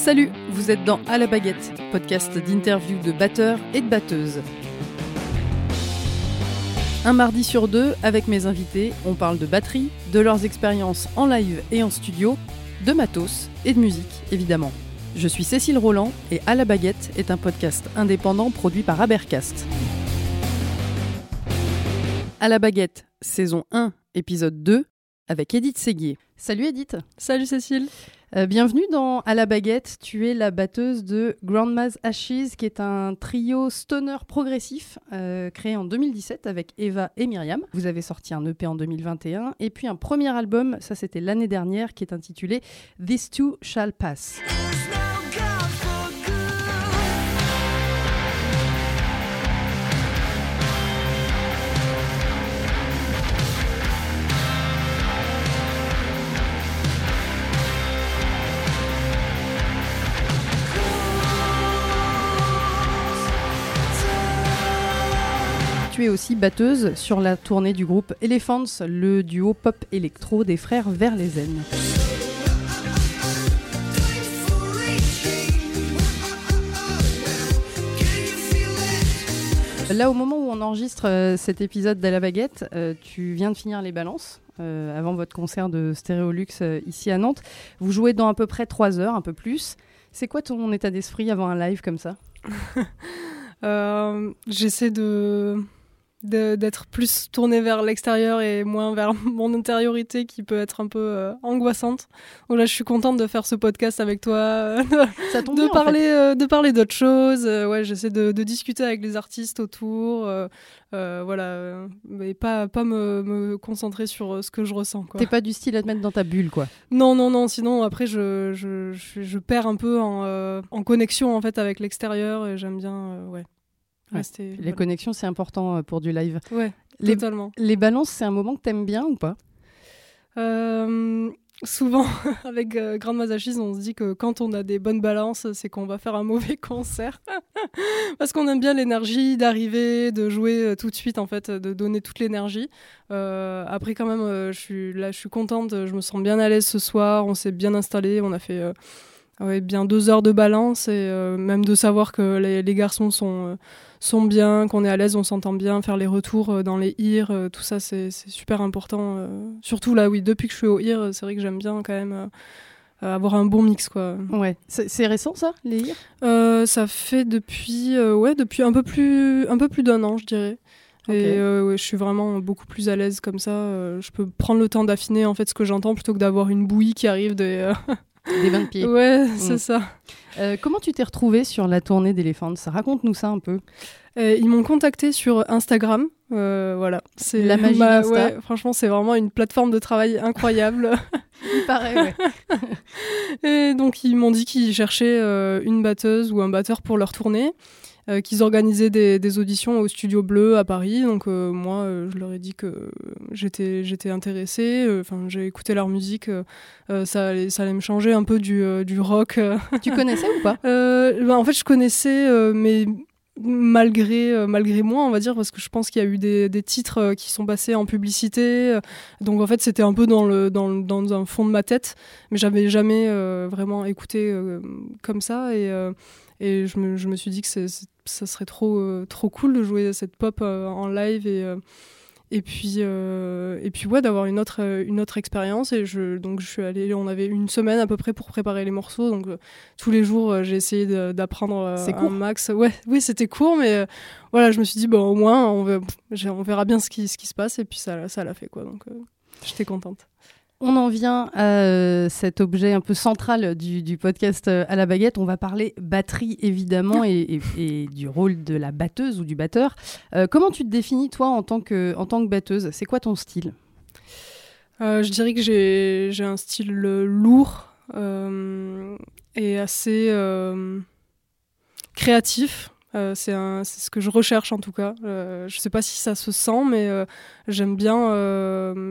Salut, vous êtes dans À la baguette, podcast d'interview de batteurs et de batteuses. Un mardi sur deux, avec mes invités, on parle de batterie, de leurs expériences en live et en studio, de matos et de musique, évidemment. Je suis Cécile Roland et À la baguette est un podcast indépendant produit par Abercast. À la baguette, saison 1, épisode 2, avec Edith Séguier. Salut Edith. Salut Cécile. Euh, bienvenue dans À la baguette. Tu es la batteuse de Grandma's Ashes, qui est un trio stoner progressif euh, créé en 2017 avec Eva et Myriam. Vous avez sorti un EP en 2021 et puis un premier album, ça c'était l'année dernière, qui est intitulé This Too Shall Pass. Tu aussi batteuse sur la tournée du groupe Elephants, le duo pop électro des frères Verlezen. Là, au moment où on enregistre euh, cet épisode d'À la baguette, euh, tu viens de finir les balances euh, avant votre concert de Stéréolux ici à Nantes. Vous jouez dans à peu près trois heures, un peu plus. C'est quoi ton état d'esprit avant un live comme ça? J'essaie de d'être plus tourné vers l'extérieur et moins vers mon intériorité qui peut être un peu euh, angoissante. Donc là, je suis contente de faire ce podcast avec toi, euh, de, parler, euh, de parler d'autres choses. ouais, j'essaie de, de, discuter avec les artistes autour, voilà, mais pas pas me, me, concentrer sur ce que je ressens. T'es pas du style à te mettre dans ta bulle, quoi. Non, non, non. Sinon, après, je je, je, je perds un peu en, en connexion en fait avec l'extérieur et j'aime bien, ouais les connexions, c'est important euh, pour du live. Ouais, les, totalement. Les balances, c'est un moment que tu aimes bien ou pas? Euh, Souvent, avec euh, Grande Mazachis, on se dit que quand on a des bonnes balances, c'est qu'on va faire un mauvais concert. Parce qu'on aime bien l'énergie d'arriver, de jouer tout de suite, en fait, de donner toute l'énergie. après, quand même, je suis là, je suis contente, je me sens bien à l'aise ce soir, on s'est bien installé, on a fait ouais, bien deux heures de balance et euh, même de savoir que les, les garçons sont, euh, sont bien, qu'on est à l'aise, on s'entend bien, faire les retours euh, dans les IR, tout ça c'est super important. surtout là, oui, depuis que je suis au IR, c'est vrai que j'aime bien quand même. avoir un bon mix quoi. Ouais, c'est récent ça, les IR Ça fait depuis, ouais, depuis un peu plus, un peu plus d'un an, je dirais. Et ouais, je suis vraiment beaucoup plus à l'aise comme ça. je peux prendre le temps d'affiner en fait ce que j'entends plutôt que d'avoir une bouillie qui arrive des, des bains de pied. Ouais, c'est mm. ça. Euh, comment tu t'es retrouvée sur la tournée d'Elephants Raconte-nous ça un peu. Euh, ils m'ont contacté sur Instagram. Euh, voilà, c'est la magie ouais, franchement, c'est vraiment une plateforme de travail incroyable. Il paraît, ouais. Et donc ils m'ont dit qu'ils cherchaient une batteuse ou un batteur pour leur tournée. Euh, qu'ils organisaient des, auditions au Studio Bleu à Paris. Donc euh, moi, euh, je leur ai dit que j'étais j'étais intéressée. Enfin, j'ai écouté leur musique. ça allait ça allait me changer un peu du, du rock. tu connaissais ou pas ben, En fait, je connaissais, mais malgré malgré moi on va dire parce que je pense qu'il y a eu des, des, titres qui sont passés en publicité donc en fait c'était un peu dans le dans, dans, un fond de ma tête mais j'avais jamais vraiment écouté comme ça et et je me, je me suis dit que ça serait trop, euh, trop cool de jouer cette pop euh, en live et, euh, et puis, et puis ouais, d'avoir une autre, une autre expérience. Et je, donc je suis allée, on avait une semaine à peu près pour préparer les morceaux. Donc tous les jours, j'ai essayé d'apprendre un max. Ouais, oui, c'était court, mais voilà, je me suis dit, bon, au moins, on, on verra bien ce qui, ce qui se passe. Et puis ça, ça l'a fait, quoi. Donc j'étais contente. On en vient à euh, cet objet un peu central du, podcast euh, à la baguette. On va parler batterie évidemment et, du rôle de la batteuse ou du batteur. Euh, comment tu te définis toi en tant que, en tant que batteuse? C'est quoi ton style? Je dirais que j'ai un style lourd et assez créatif. Euh, c'est ce que je recherche en tout cas. Euh, je sais pas si ça se sent, mais euh, j'aime bien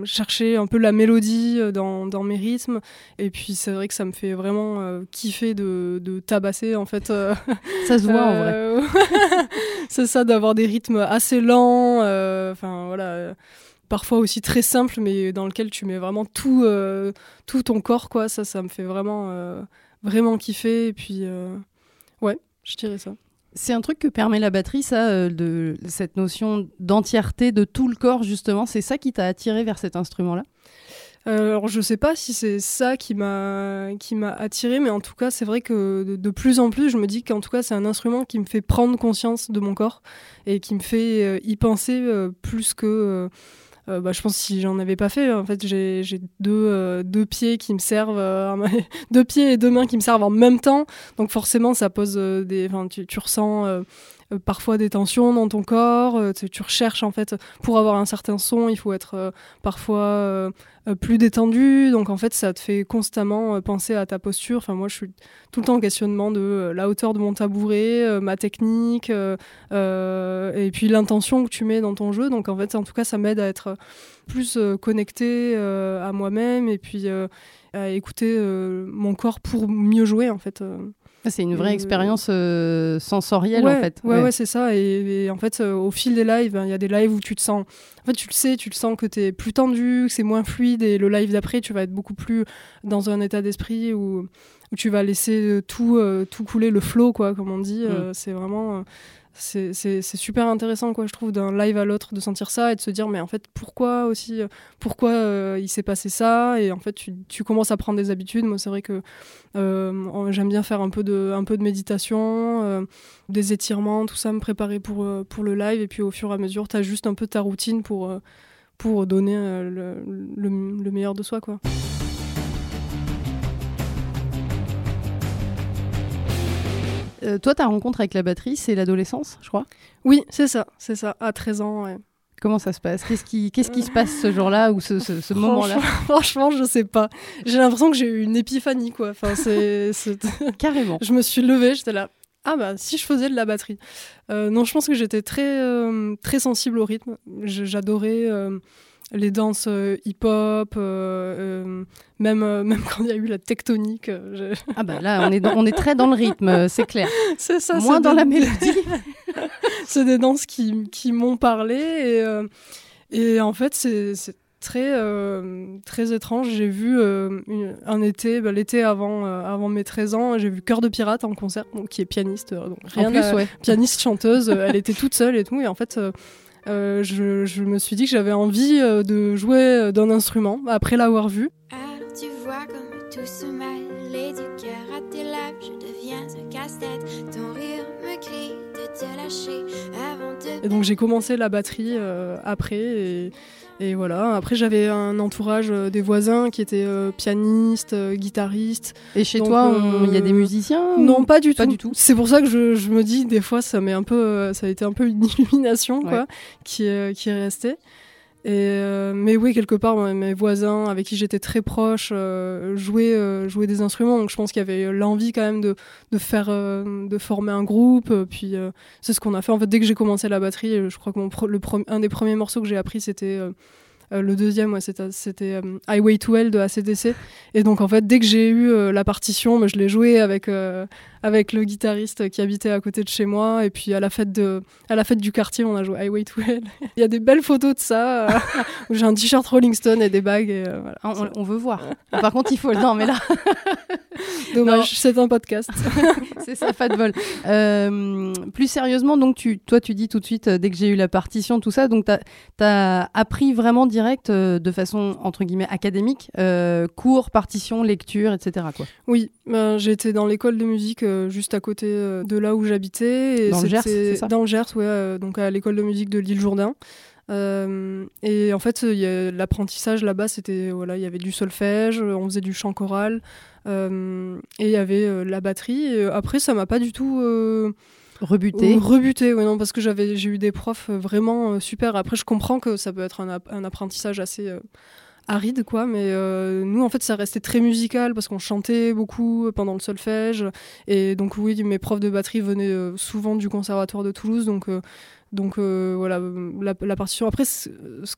chercher un peu la mélodie dans, dans, mes rythmes. Et puis c'est vrai que ça me fait vraiment kiffer de, de, tabasser en fait. ça se voit en vrai. c'est ça, d'avoir des rythmes assez lents. Enfin voilà parfois aussi très simples, mais dans lequel tu mets vraiment tout, tout ton corps, quoi. Ça, ça me fait vraiment, vraiment kiffé. Et puis, ouais, je dirais ça. C'est un truc que permet la batterie, ça, de cette notion d'entièreté de tout le corps, justement. C'est ça qui t'a attiré vers cet instrument-là? Euh, alors je sais pas si c'est ça qui m'a attiré, mais en tout cas c'est vrai que de, plus en plus je me dis qu'en tout cas c'est un instrument qui me fait prendre conscience de mon corps et qui me fait euh, y penser euh, plus que bah, je pense si j'en avais pas fait, en fait, j'ai deux, deux pieds qui me servent, deux pieds et deux mains qui me servent en même temps. Donc forcément, ça pose des, tu ressens euh, parfois des tensions dans ton corps. Euh, tu, recherches en fait, pour avoir un certain son, il faut être euh, parfois plus détendu. Donc en fait, ça te fait constamment penser à ta posture. Enfin, moi, je suis tout le temps en questionnement de la hauteur de mon tabouret, ma technique, et puis l'intention que tu mets dans ton jeu. Donc en fait, en tout cas, ça m'aide à être plus connecté à moi-même et puis à écouter mon corps pour mieux jouer en fait. C'est une vraie expérience euh, sensorielle en fait. Ouais, ouais, c'est ça. Et, en fait, euh, au fil des lives, hein, il y a des lives où tu te sens. En fait, tu le sais, tu le sens que tu es plus tendu, que c'est moins fluide. Et le live d'après, tu vas être beaucoup plus dans un état d'esprit où, où, tu vas laisser euh, tout, tout couler, le flow, quoi, comme on dit. Mm. c'est vraiment c'est super intéressant quoi je trouve d'un live à l'autre de sentir ça et de se dire mais en fait pourquoi aussi euh, pourquoi euh, il s'est passé ça et en fait tu, commences à prendre des habitudes. Moi c'est vrai que euh, j'aime bien faire un peu de un peu de méditation des étirements tout ça me préparer pour pour le live et puis au fur et à mesure tu as juste un peu ta routine pour pour donner le, le, le meilleur de soi quoi Euh, toi, ta rencontre avec la batterie, c'est l'adolescence, je crois? Oui, c'est ça, c'est ça, à 13 ans. Comment ça se passe? Qu'est-ce qui, qu'est-ce qui se passe ce jour-là ou ce, ce, moment-là? Franchement, je sais pas. J'ai l'impression que j'ai eu une épiphanie, quoi. Enfin, c'est, Carrément. Je me suis levée, j'étais là. Ah bah si je faisais de la batterie. Euh, non, je pense que j'étais très euh, très sensible au rythme. J'adorais les danses euh, hip-hop, euh, euh, même, même quand il y a eu la tectonique. Ah bah là, on est, on est très dans le rythme, c'est clair. C'est ça. Moins dans la mélodie. c'est des danses qui, qui m'ont parlé et, et en fait, c'est très très étrange. J'ai vu un été, bah, l'été avant avant mes 13 ans, j'ai vu Cœur de pirate en concert, qui est pianiste, donc rien en plus, ouais. pianiste chanteuse. elle était toute seule et tout, et en fait euh, je, je, me suis dit que j'avais envie euh, de jouer euh, d'un instrument après l'avoir vu. Alors tu vois comme tout se mêle et du cœur à tes lèvres, je deviens un casse-tête. Ton rire me crie de te lâcher avant de. Et donc j'ai commencé la batterie euh, après et et voilà. Après, j'avais un entourage euh, des voisins qui étaient euh, pianistes, euh, guitaristes. Et chez toi, il y a des musiciens Non, pas du tout. du tout? C'est pour ça que je, je, me dis des fois, ça m'est un peu, ça a été un peu une illumination quoi, qui qui est restée. Euh, mais oui, quelque part, mes voisins avec qui j'étais très proche euh, jouaient, euh, jouaient des instruments. Donc je pense qu'il y avait l'envie quand même de, former un groupe. Puis c'est ce qu'on a fait. En fait, dès que j'ai commencé la batterie, je crois que un des premiers morceaux que j'ai appris, c'était le deuxième, ouais, c'était Highway to Hell de ACDC. Et donc, en fait, dès que j'ai eu la partition, je l'ai joué avec, avec le guitariste qui habitait à côté de chez moi. Et puis à la fête, de, à la fête du quartier, on a joué Highway to Hell. Il y a des belles photos de ça, euh, où j'ai un t-shirt Rolling Stone et des bagues. Et, euh, voilà. Ah, on, veut voir. Par contre, il faut le. Non, mais là. Dommage, c'est un podcast. c'est ça, pas de vol. Euh, plus sérieusement, donc, tu, toi, tu dis tout de suite, dès que j'ai eu la partition, tout ça, donc tu as, appris vraiment direct, de façon, entre guillemets, académique, cours, partition, lecture, etc. Quoi. Oui, ben, été dans l'école de musique euh, juste à côté euh, de là où j'habitais. Dans le Gers, c'est ça? Dans le Gers, ouais, euh, donc à l'école de musique de l'île Jourdain. et en fait, l'apprentissage là-bas, c'était voilà, il y avait du solfège, on faisait du chant choral, et il y avait la batterie. après, ça m'a pas du tout rebuté. rebuté, oui, non, parce que j'avais, j'ai eu des profs vraiment super. Après, je comprends que ça peut être un, un apprentissage assez aride quoi mais euh, nous en fait ça restait très musical parce qu'on chantait beaucoup pendant le solfège. Et donc oui mes profs de batterie venaient euh, souvent du conservatoire de Toulouse. Donc euh, donc voilà la, partition. Après ce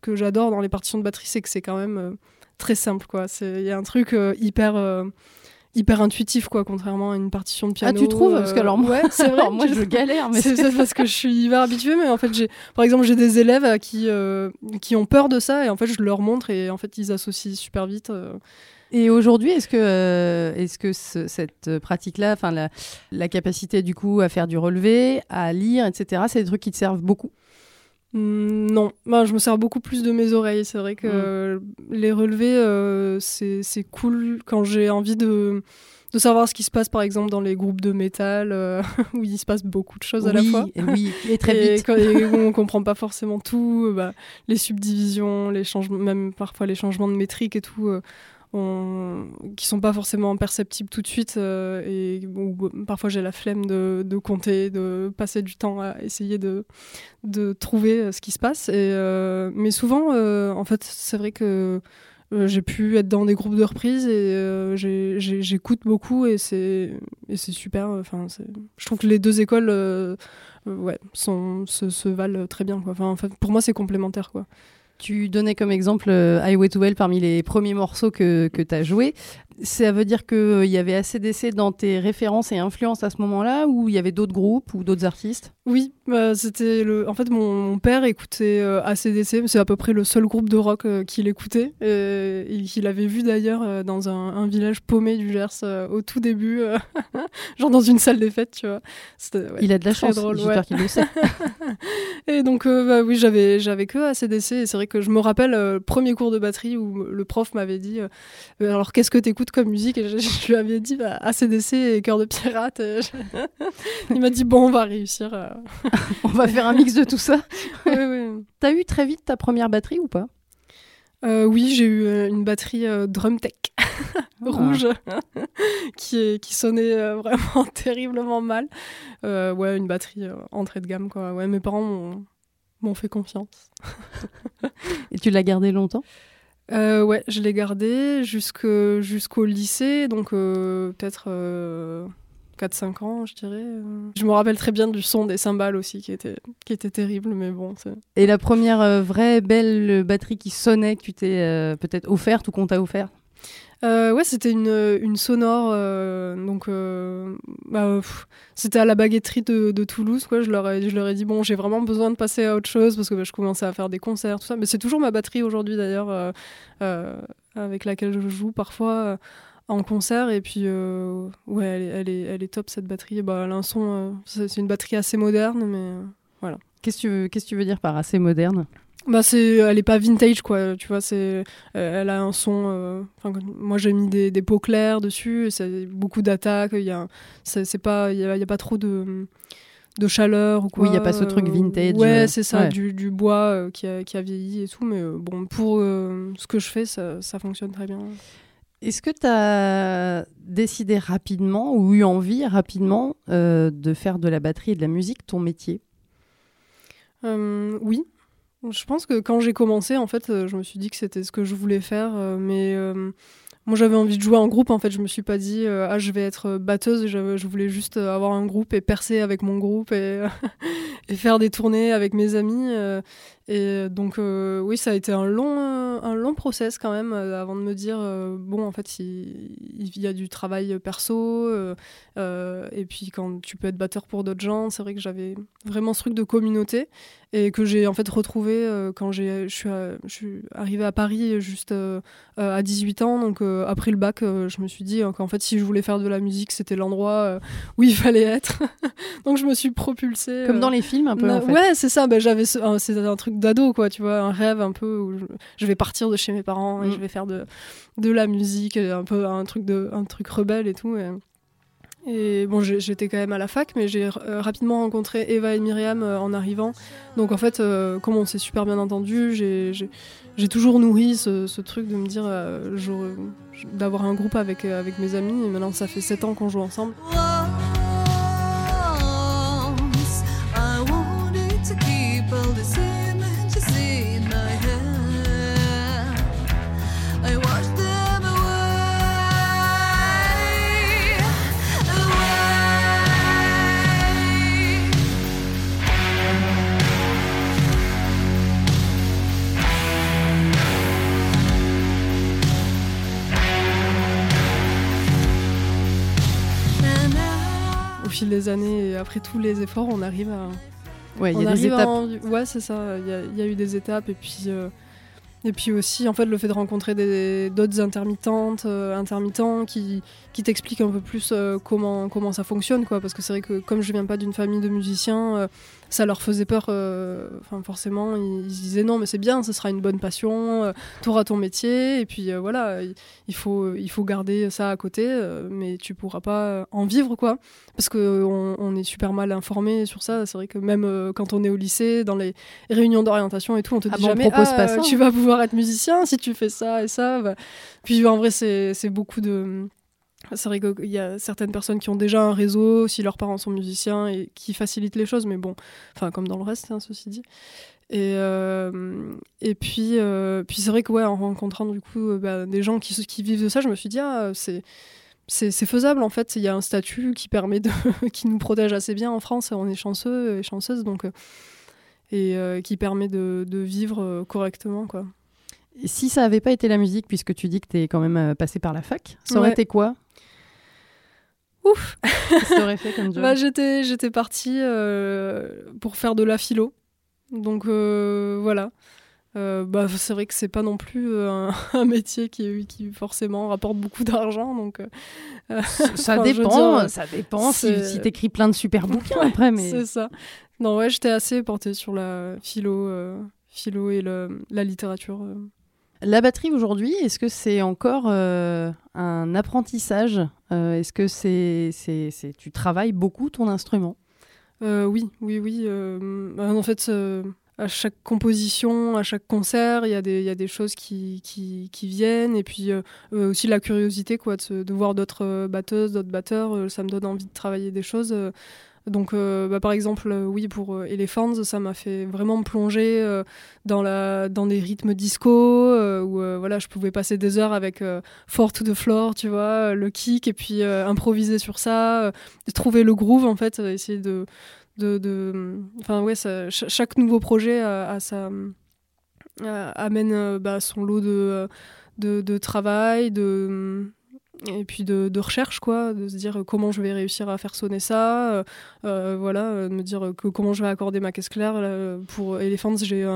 que j'adore dans les partitions de batterie c'est que c'est quand même très simple quoi. Il y a un truc hyper hyper intuitif quoi contrairement à une partition de piano ah tu trouves parce que alors moi ouais, c'est vrai moi je galère mais c'est peut-être parce que je suis hyper habituée mais en fait j'ai par exemple j'ai des élèves euh, qui euh, qui ont peur de ça et en fait je leur montre et en fait ils associent super vite euh, Et aujourd'hui, est-ce que, euh, est-ce que cette pratique-là, enfin la, la, capacité du coup à faire du relevé, à lire, etc., c'est des trucs qui te servent beaucoup? Non, bah, je me sers beaucoup plus de mes oreilles. C'est vrai que hmm. les relevés, euh, c'est cool quand j'ai envie de, de savoir ce qui se passe par exemple dans les groupes de métal euh, où il se passe beaucoup de choses à la fois. oui, et très vite. Et on comprend pas forcément tout, bah, les subdivisions, les changements, même parfois les changements de métrique et tout on, qui sont pas forcément perceptibles tout de suite euh, et parfois j'ai la flemme de, compter, de passer du temps à essayer de, trouver euh, ce qui se passe. Euh, mais souvent, en fait, c'est vrai que j'ai pu être dans des groupes de reprise et j'écoute beaucoup et c'est super. Enfin, je trouve que les deux écoles ouais, se, valent très bien. Quoi. Enfin, pour moi, c'est complémentaire. Quoi. Tu donnais comme exemple euh, Highway to Hell parmi les premiers morceaux que, que tu as joués. Ça veut dire qu'il euh, y avait assez d'essais dans tes références et influences à ce moment-là ou il y avait d'autres groupes ou d'autres artistes? Oui, bah, c'était le. En fait, mon, père écoutait euh, ACDC, c'est à peu près le seul groupe de rock euh, qu'il écoutait et qu'il avait vu d'ailleurs dans un, village paumé du Gers au tout début, genre dans une salle des fêtes, tu vois. il a de la chance, j'espère qu'il le sait. et donc, bah, oui, j'avais, j'avais que ACDC et c'est vrai que je me rappelle premier cours de batterie où le prof m'avait dit alors qu'est-ce que tu comme musique et je, lui avais dit bah, ACDC et Cœur de Pirate. Il m'a dit bon, on va réussir. Euh. on va faire un mix de tout ça. oui, oui. T'as eu très vite ta première batterie ou pas? Euh, Oui, j'ai eu euh, une batterie Drumtech. Ah. rouge qui, qui sonnait vraiment terriblement mal. ouais, une batterie entrée de gamme quoi. Ouais, mes parents m'ont fait confiance. Et tu l'as gardée longtemps? Euh, ouais, je l'ai gardé jusqu'au lycée, donc euh, peut-être 4-5 euh, ans, je dirais. Je me rappelle très bien du son des cymbales aussi, qui était, qui était terrible, mais bon. Et la première vraie belle batterie qui sonnait, que tu t'es peut-être offerte ou qu'on t'a offert euh, ouais, c'était une, sonore. Euh, donc, euh, bah, c'était à la baguetterie de, Toulouse. Quoi. Je, leur ai, dit bon, j'ai vraiment besoin de passer à autre chose parce que bah, je commençais à faire des concerts, tout ça. Mais c'est toujours ma batterie aujourd'hui d'ailleurs, avec laquelle je joue parfois en concert. Et puis, ouais, elle est, elle, est, top cette batterie. Bah, un son. c'est une batterie assez moderne, mais voilà. Qu'est-ce que tu veux dire par assez moderne? Bah c'est elle est pas vintage quoi. Tu vois c'est euh, elle a un son euh, moi j'ai mis des, des, pots clairs dessus c'est beaucoup d'attaques. Il y a c'est pas il y, a, pas trop de de chaleur ou quoi. Oui il y a pas ce truc vintage ouais c'est ça Du, du, bois euh, qui, a, qui, a, vieilli et tout. Mais bon pour ce que je fais ça, ça fonctionne très bien. Est-ce que tu as décidé rapidement ou eu envie rapidement de faire de la batterie et de la musique ton métier? Oui je pense que quand j'ai commencé, en fait, euh, je me suis dit que c'était ce que je voulais faire, euh, mais euh, moi j'avais envie de jouer en groupe. En fait, je me suis pas dit ah je vais être batteuse. Je, voulais juste avoir un groupe et percer avec mon groupe et faire des tournées avec mes amis. Et donc, euh, oui, ça a été un long, un long process quand même euh, avant de me dire euh, bon, en fait, il, il, y a du travail perso. et puis, quand tu peux être batteur pour d'autres gens, c'est vrai que j'avais vraiment ce truc de communauté et que j'ai en fait retrouvé quand je suis, arrivée à Paris juste à 18 ans. Donc, après le bac, je me suis dit qu'en fait, si je voulais faire de la musique, c'était l'endroit où il fallait être. donc, je me suis propulsée. Comme dans les films, un peu. En fait. Ouais, c'est ça. Ben, j'avais, c'est un truc d'ado, quoi, tu vois, un rêve un peu où je, vais partir de chez mes parents et mm. je vais faire de, de la musique, un peu un truc, de, un truc rebelle et tout. Et, bon, j'étais quand même à la fac, mais j'ai euh, rapidement rencontré Eva et Myriam euh, en arrivant. Donc en fait, euh, comme on s'est super bien entendu, j'ai toujours nourri ce, truc de me dire d'avoir un groupe avec, avec mes amis. Et maintenant, ça fait 7 ans qu'on joue ensemble. Les années et après tous les efforts, on arrive à. Ouais, il y a des étapes. Ouais, c'est ça. Il y, a eu des étapes et puis. Euh, Et puis aussi, en fait, le fait de rencontrer d'autres intermittentes, euh, intermittents qui, qui t'expliquent un peu plus euh, comment, comment ça fonctionne, quoi. Parce que c'est vrai que comme je viens pas d'une famille de musiciens, ça leur faisait peur. Enfin, forcément, ils, disaient non, mais c'est bien, ce sera une bonne passion, tu auras ton métier. Et puis voilà, il faut, il faut garder ça à côté, mais tu pourras pas en vivre, quoi. Parce qu'on on est super mal informé sur ça. C'est vrai que même quand on est au lycée, dans les réunions d'orientation et tout, on te ah dit jamais, pas ah, ça. tu vas pouvoir être musicien si tu fais ça et ça. Bah. Puis en vrai, c'est beaucoup de. C'est vrai qu'il y a certaines personnes qui ont déjà un réseau, si leurs parents sont musiciens, et qui facilitent les choses, mais bon, enfin, comme dans le reste, hein, ceci dit. Et, euh, et puis, euh, puis c'est vrai que, ouais, en rencontrant du coup euh, bah, des gens qui, qui vivent de ça, je me suis dit, ah, c'est c'est faisable en fait. Il y a un statut qui permet de, qui nous protège assez bien en France. On est chanceux et chanceuses donc et qui permet de, de vivre correctement quoi. Si ça n'avait pas été la musique, puisque tu dis que tu es quand même passé par la fac, ça aurait été quoi? Ouf Qu'est-ce fait comme job bah, J'étais, j'étais partie euh, pour faire de la philo. Donc euh, voilà. bah, c'est vrai que c'est pas non plus un, métier qui, qui forcément rapporte beaucoup d'argent. Donc, ça, dépend, ça dépend si, si t'écris plein de super bouquins après. Mais... C'est ça. Non, ouais, j'étais assez portée sur la philo, philo et le, la littérature. La batterie aujourd'hui, est-ce que c'est encore euh, un apprentissage euh, Est-ce que c'est, c'est, tu travailles beaucoup ton instrument? Euh, Oui, oui, oui. Bah, en fait, à chaque composition, à chaque concert, il y, a des, choses qui viennent. Et puis aussi la curiosité quoi, de, de voir d'autres batteuses, d'autres batteurs. ça me donne envie de travailler des choses. Donc, euh, bah, par exemple, euh, oui, pour euh, Elephants, ça m'a fait vraiment plonger dans, la, dans des rythmes disco, où voilà, je pouvais passer des heures avec Four to the Floor, tu vois, le kick, et puis improviser sur ça, trouver le groove, en fait, essayer de. de, enfin, ouais, chaque nouveau projet a, amène bah, son lot de, de, de travail, de et puis de, recherche quoi de se dire comment je vais réussir à faire sonner ça euh, euh voilà euh, de me dire comment je vais accorder ma caisse claire pour Elephants j'ai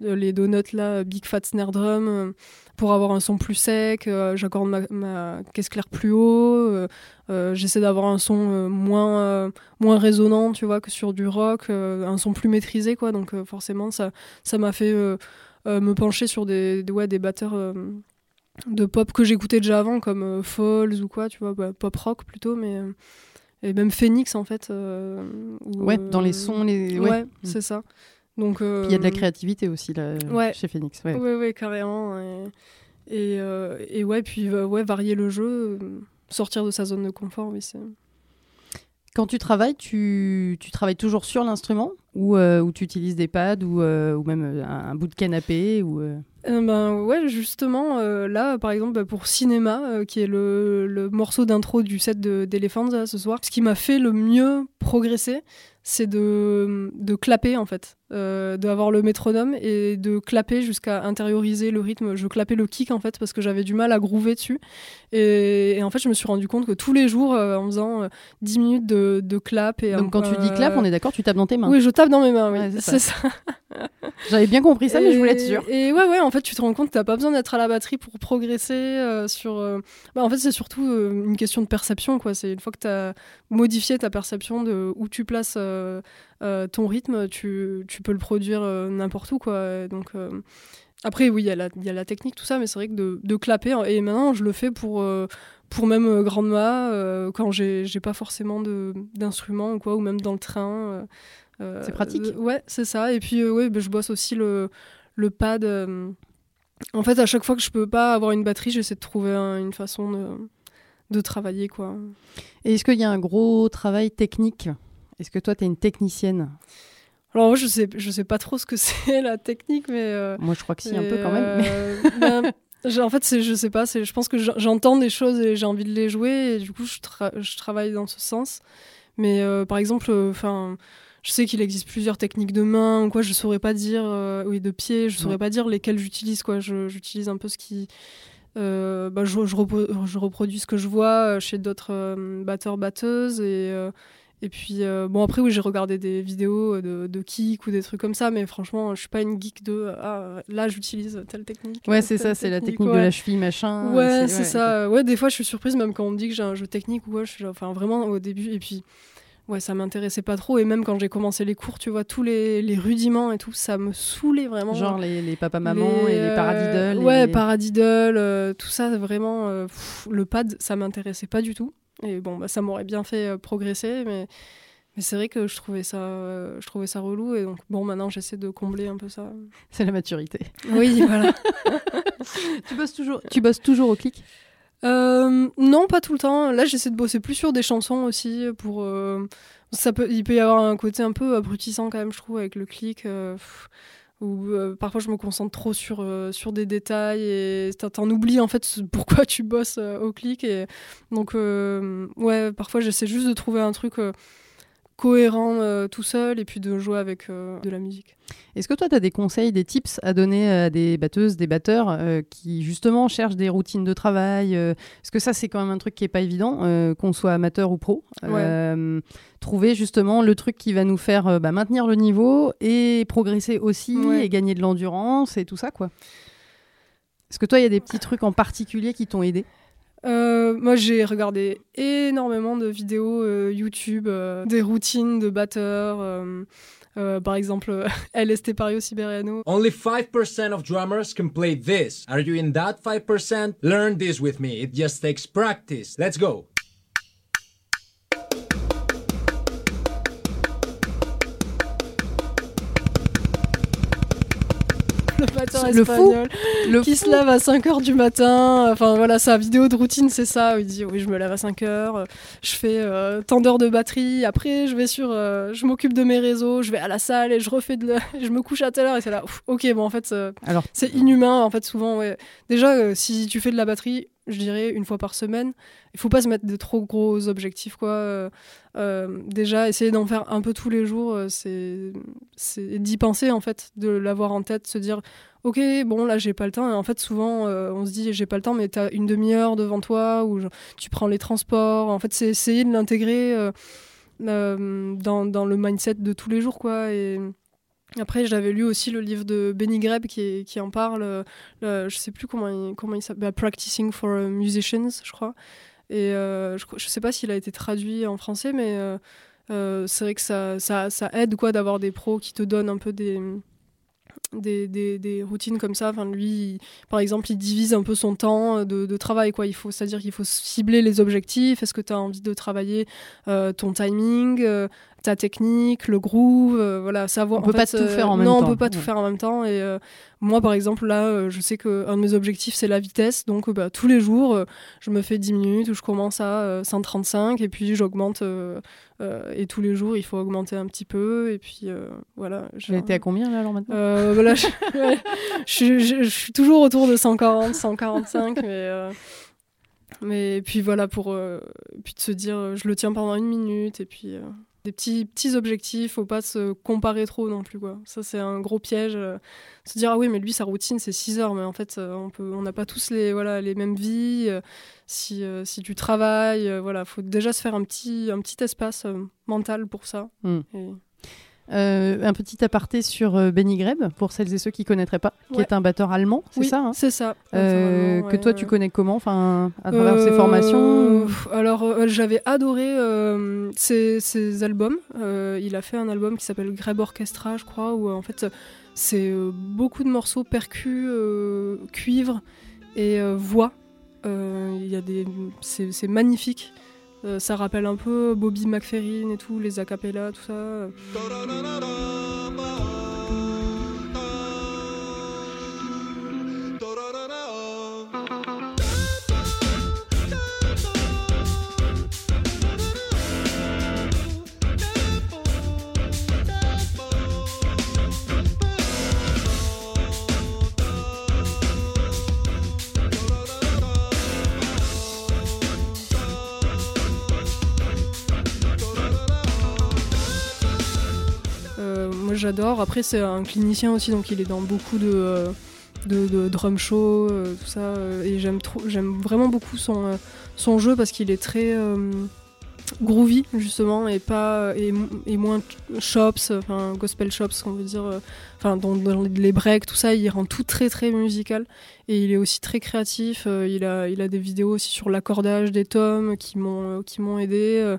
les donuts là Big Fat Snare Drum pour avoir un son plus sec j'accorde ma, caisse claire plus haut j'essaie d'avoir un son moins moins résonnant tu vois que sur du rock un son plus maîtrisé quoi. Donc forcément ça m'a fait me pencher sur des ouais, des batteurs de pop que j'écoutais déjà avant, comme euh, Falls ou quoi, tu vois, bah, pop rock plutôt, mais. Euh, et même Phoenix, en fait. Euh, ouais, dans les sons, les. Ouais, mm. c'est ça. Donc. Il y a de la créativité aussi là, chez Phoenix. Ouais, ouais, ouais carrément. Et, et, ouais, puis ouais, varier le jeu, sortir de sa zone de confort, oui, c'est. Quand tu travailles, tu, tu travailles toujours sur l'instrument ou, ou tu utilises des pads ou, ou même un, bout de canapé ou euh, ben ouais, justement, euh, là, par exemple, bah, pour Cinéma, euh, qui est le, le morceau d'intro du set d'Elephants ce soir, ce qui m'a fait le mieux progresser, c'est de, de clapper en fait, euh, d'avoir le métronome et de clapper jusqu'à intérioriser le rythme. Je clapais le kick en fait parce que j'avais du mal à groover dessus. Et, en fait, je me suis rendu compte que tous les jours, euh, en faisant 10 euh, minutes de, de clap. Et, Donc quand tu dis clap, on est d'accord, tu tapes dans tes mains Oui, je tape dans mes mains, oui. c'est ça. J'avais bien compris ça, mais je voulais être sûre. Et ouais, ouais, en fait, tu te rends compte que tu n'as pas besoin d'être à la batterie pour progresser sur. Bah, en fait, c'est surtout une question de perception, quoi. C'est une fois que tu as modifié ta perception de où tu places euh, euh, ton rythme, tu, tu, peux le produire euh, n'importe où. Quoi. Donc, après, oui, il y, a la, y a la technique, tout ça, mais c'est vrai que de, de, clapper, et maintenant je le fais pour, pour même grandement quand j'ai pas forcément d'instruments ou quoi, ou même dans le train. c'est pratique. ouais, c'est ça. Et puis, ouais, bah, je bosse aussi le, le pad. en fait, à chaque fois que je peux pas avoir une batterie, j'essaie de trouver une façon de, de travailler. quoi. Et est-ce qu'il y a un gros travail technique? Est-ce que toi, tu es une technicienne? Alors moi, je sais, je sais pas trop ce que c'est la technique, mais... Euh, moi, je crois que si, un peu quand même. Euh, ben, en fait, je sais pas, je pense que j'entends des choses et j'ai envie de les jouer, et du coup, je, je travaille dans ce sens. Mais euh, par exemple, enfin... je sais qu'il existe plusieurs techniques de main ou quoi, je saurais pas dire, oui, de pied, je saurais pas dire lesquelles j'utilise, quoi. J'utilise un peu ce qui, bah, je, je, reproduis ce que je vois chez d'autres batteurs batteuses et Et puis, euh, bon, après, oui, j'ai regardé des vidéos de, de kick ou des trucs comme ça, mais franchement, je suis pas une geek de ah, là, j'utilise telle technique. Ouais, c'est ça, c'est la technique de la cheville, machin. Ouais, c'est ça. Ouais, des fois, je suis surprise, même quand on me dit que j'ai un jeu technique ou quoi, je suis, enfin, vraiment au début. Et puis, ouais, ça m'intéressait pas trop. Et même quand j'ai commencé les cours, tu vois, tous les, les, rudiments et tout, ça me saoulait vraiment. Genre les, les papa-maman et les paradiddles. Ouais, les... paradiddle, tout ça, vraiment, le pad, ça m'intéressait pas du tout. Et bon, bah, ça m'aurait bien fait euh, progresser, mais, mais c'est vrai que je trouvais, ça, euh, je trouvais ça relou. Et donc, bon, maintenant, j'essaie de combler un peu ça. C'est la maturité. Oui, voilà. tu, bosses toujours, tu bosses toujours au clic? Euh, Non, pas tout le temps. Là, j'essaie de bosser plus sur des chansons aussi. Pour, ça peut, il peut y avoir un côté un peu abrutissant quand même, je trouve, avec le clic où euh, parfois je me concentre trop sur, euh, sur des détails et t'en oublies en fait pourquoi tu bosses euh, au clic. Donc, ouais, parfois j'essaie juste de trouver un truc cohérent euh, tout seul et puis de jouer avec euh, de la musique. Est-ce que toi, tu as des conseils, des tips à donner à des batteuses, des batteurs euh, qui justement cherchent des routines de travail Parce que ça, c'est quand même un truc qui n'est pas évident, qu'on soit amateur ou pro. trouver justement le truc qui va nous faire bah, maintenir le niveau et progresser aussi et gagner de l'endurance et tout ça, quoi. Est-ce que toi, il y a des petits trucs en particulier qui t'ont aidé? Euh, moi, j'ai regardé énormément de vidéos euh, YouTube, euh, des routines de batteurs. Euh, par exemple, LST Pario Siberiano. Only 5% of drummers can play this. Are you in that 5%? Learn this with me. It just takes practice. Let's go. le espagnol le qui se lève à 5h du matin. Enfin voilà, sa vidéo de routine, c'est ça. il dit Oui, je me lève à 5h, je fais euh, tant d'heures de batterie. Après, je vais sur. Euh, je m'occupe de mes réseaux, je vais à la salle et je refais de. je me couche à telle heure et c'est là. ok, bon, en fait, c'est inhumain. En fait, souvent, ouais. Déjà, euh, si tu fais de la batterie, je dirais une fois par semaine. Il faut pas se mettre de trop gros objectifs quoi. Euh, euh, déjà essayer d'en faire un peu tous les jours, euh, c'est d'y penser en fait, de l'avoir en tête, se dire ok bon là j'ai pas le temps. Et en fait souvent on se dit j'ai pas le temps mais tu as une demi-heure devant toi ou tu prends les transports. En fait c'est essayer de l'intégrer dans, le mindset de tous les jours quoi après, j'avais lu aussi le livre de Benny Greb qui, en parle. Euh, le, je sais plus comment il, s'appelle. Bah, Practicing for Musicians, je crois. Et euh, je, je sais pas s'il a été traduit en français, mais euh, c'est vrai que ça, aide quoi d'avoir des pros qui te donnent un peu des, routines comme ça. Lui, par exemple, il divise un peu son temps de, de travail. Quoi. Il faut, c'est-à-dire qu'il faut cibler les objectifs. Est-ce que tu as envie de travailler ton timing ta technique, le groove, euh, voilà, savoir. On peut pas tout faire en même temps. Non, on peut pas tout faire en même temps. Et euh, moi, par exemple, là, euh, je sais que un de mes objectifs c'est la vitesse, donc bah, tous les jours, je me fais 10 minutes où je commence à 135 et puis j'augmente. et tous les jours, il faut augmenter un petit peu. Et puis voilà. J'ai été à combien là alors maintenant? Voilà, je, je, je, suis toujours autour de 140, 145, mais. Mais puis voilà, pour puis de se dire, je le tiens pendant une minute, et puis des petits, petits objectifs, faut pas se comparer trop non plus. Quoi. Ça, c'est un gros piège. Euh, se dire, ah oui, mais lui, sa routine, c'est 6 heures, mais en fait, euh, on peut on n'a pas tous les, voilà, les mêmes vies. Euh, si, si tu travailles, voilà, faut déjà se faire un petit, un petit espace mental pour ça. Hmm. Euh, un petit aparté sur euh, Benny Greb, pour celles et ceux qui ne connaîtraient pas, qui est un batteur allemand, c'est ça hein C'est ça. Euh, que toi, tu connais comment enfin, À travers ses formations Alors, j'avais adoré ses, albums. il a fait un album qui s'appelle Greb Orchestra, je crois, où en fait, c'est beaucoup de morceaux percus, cuivre et voix. Il y a des... C'est magnifique. Euh, ça rappelle un peu Bobby McFerrin et tout, les acapellas, tout ça. J'adore. Après, c'est un clinicien aussi, donc il est dans beaucoup de, euh, de, drum show, euh, tout ça. Euh, et j'aime, trop, j'aime vraiment beaucoup son, son jeu parce qu'il est très. groovy justement et pas et, et moins chops, enfin gospel chops, on veut dire, enfin dans, dans les breaks, tout ça, il rend tout très très musical et il est aussi très créatif. euh, il a il a des vidéos aussi sur l'accordage des tomes qui m'ont qui m'ont aidé. euh,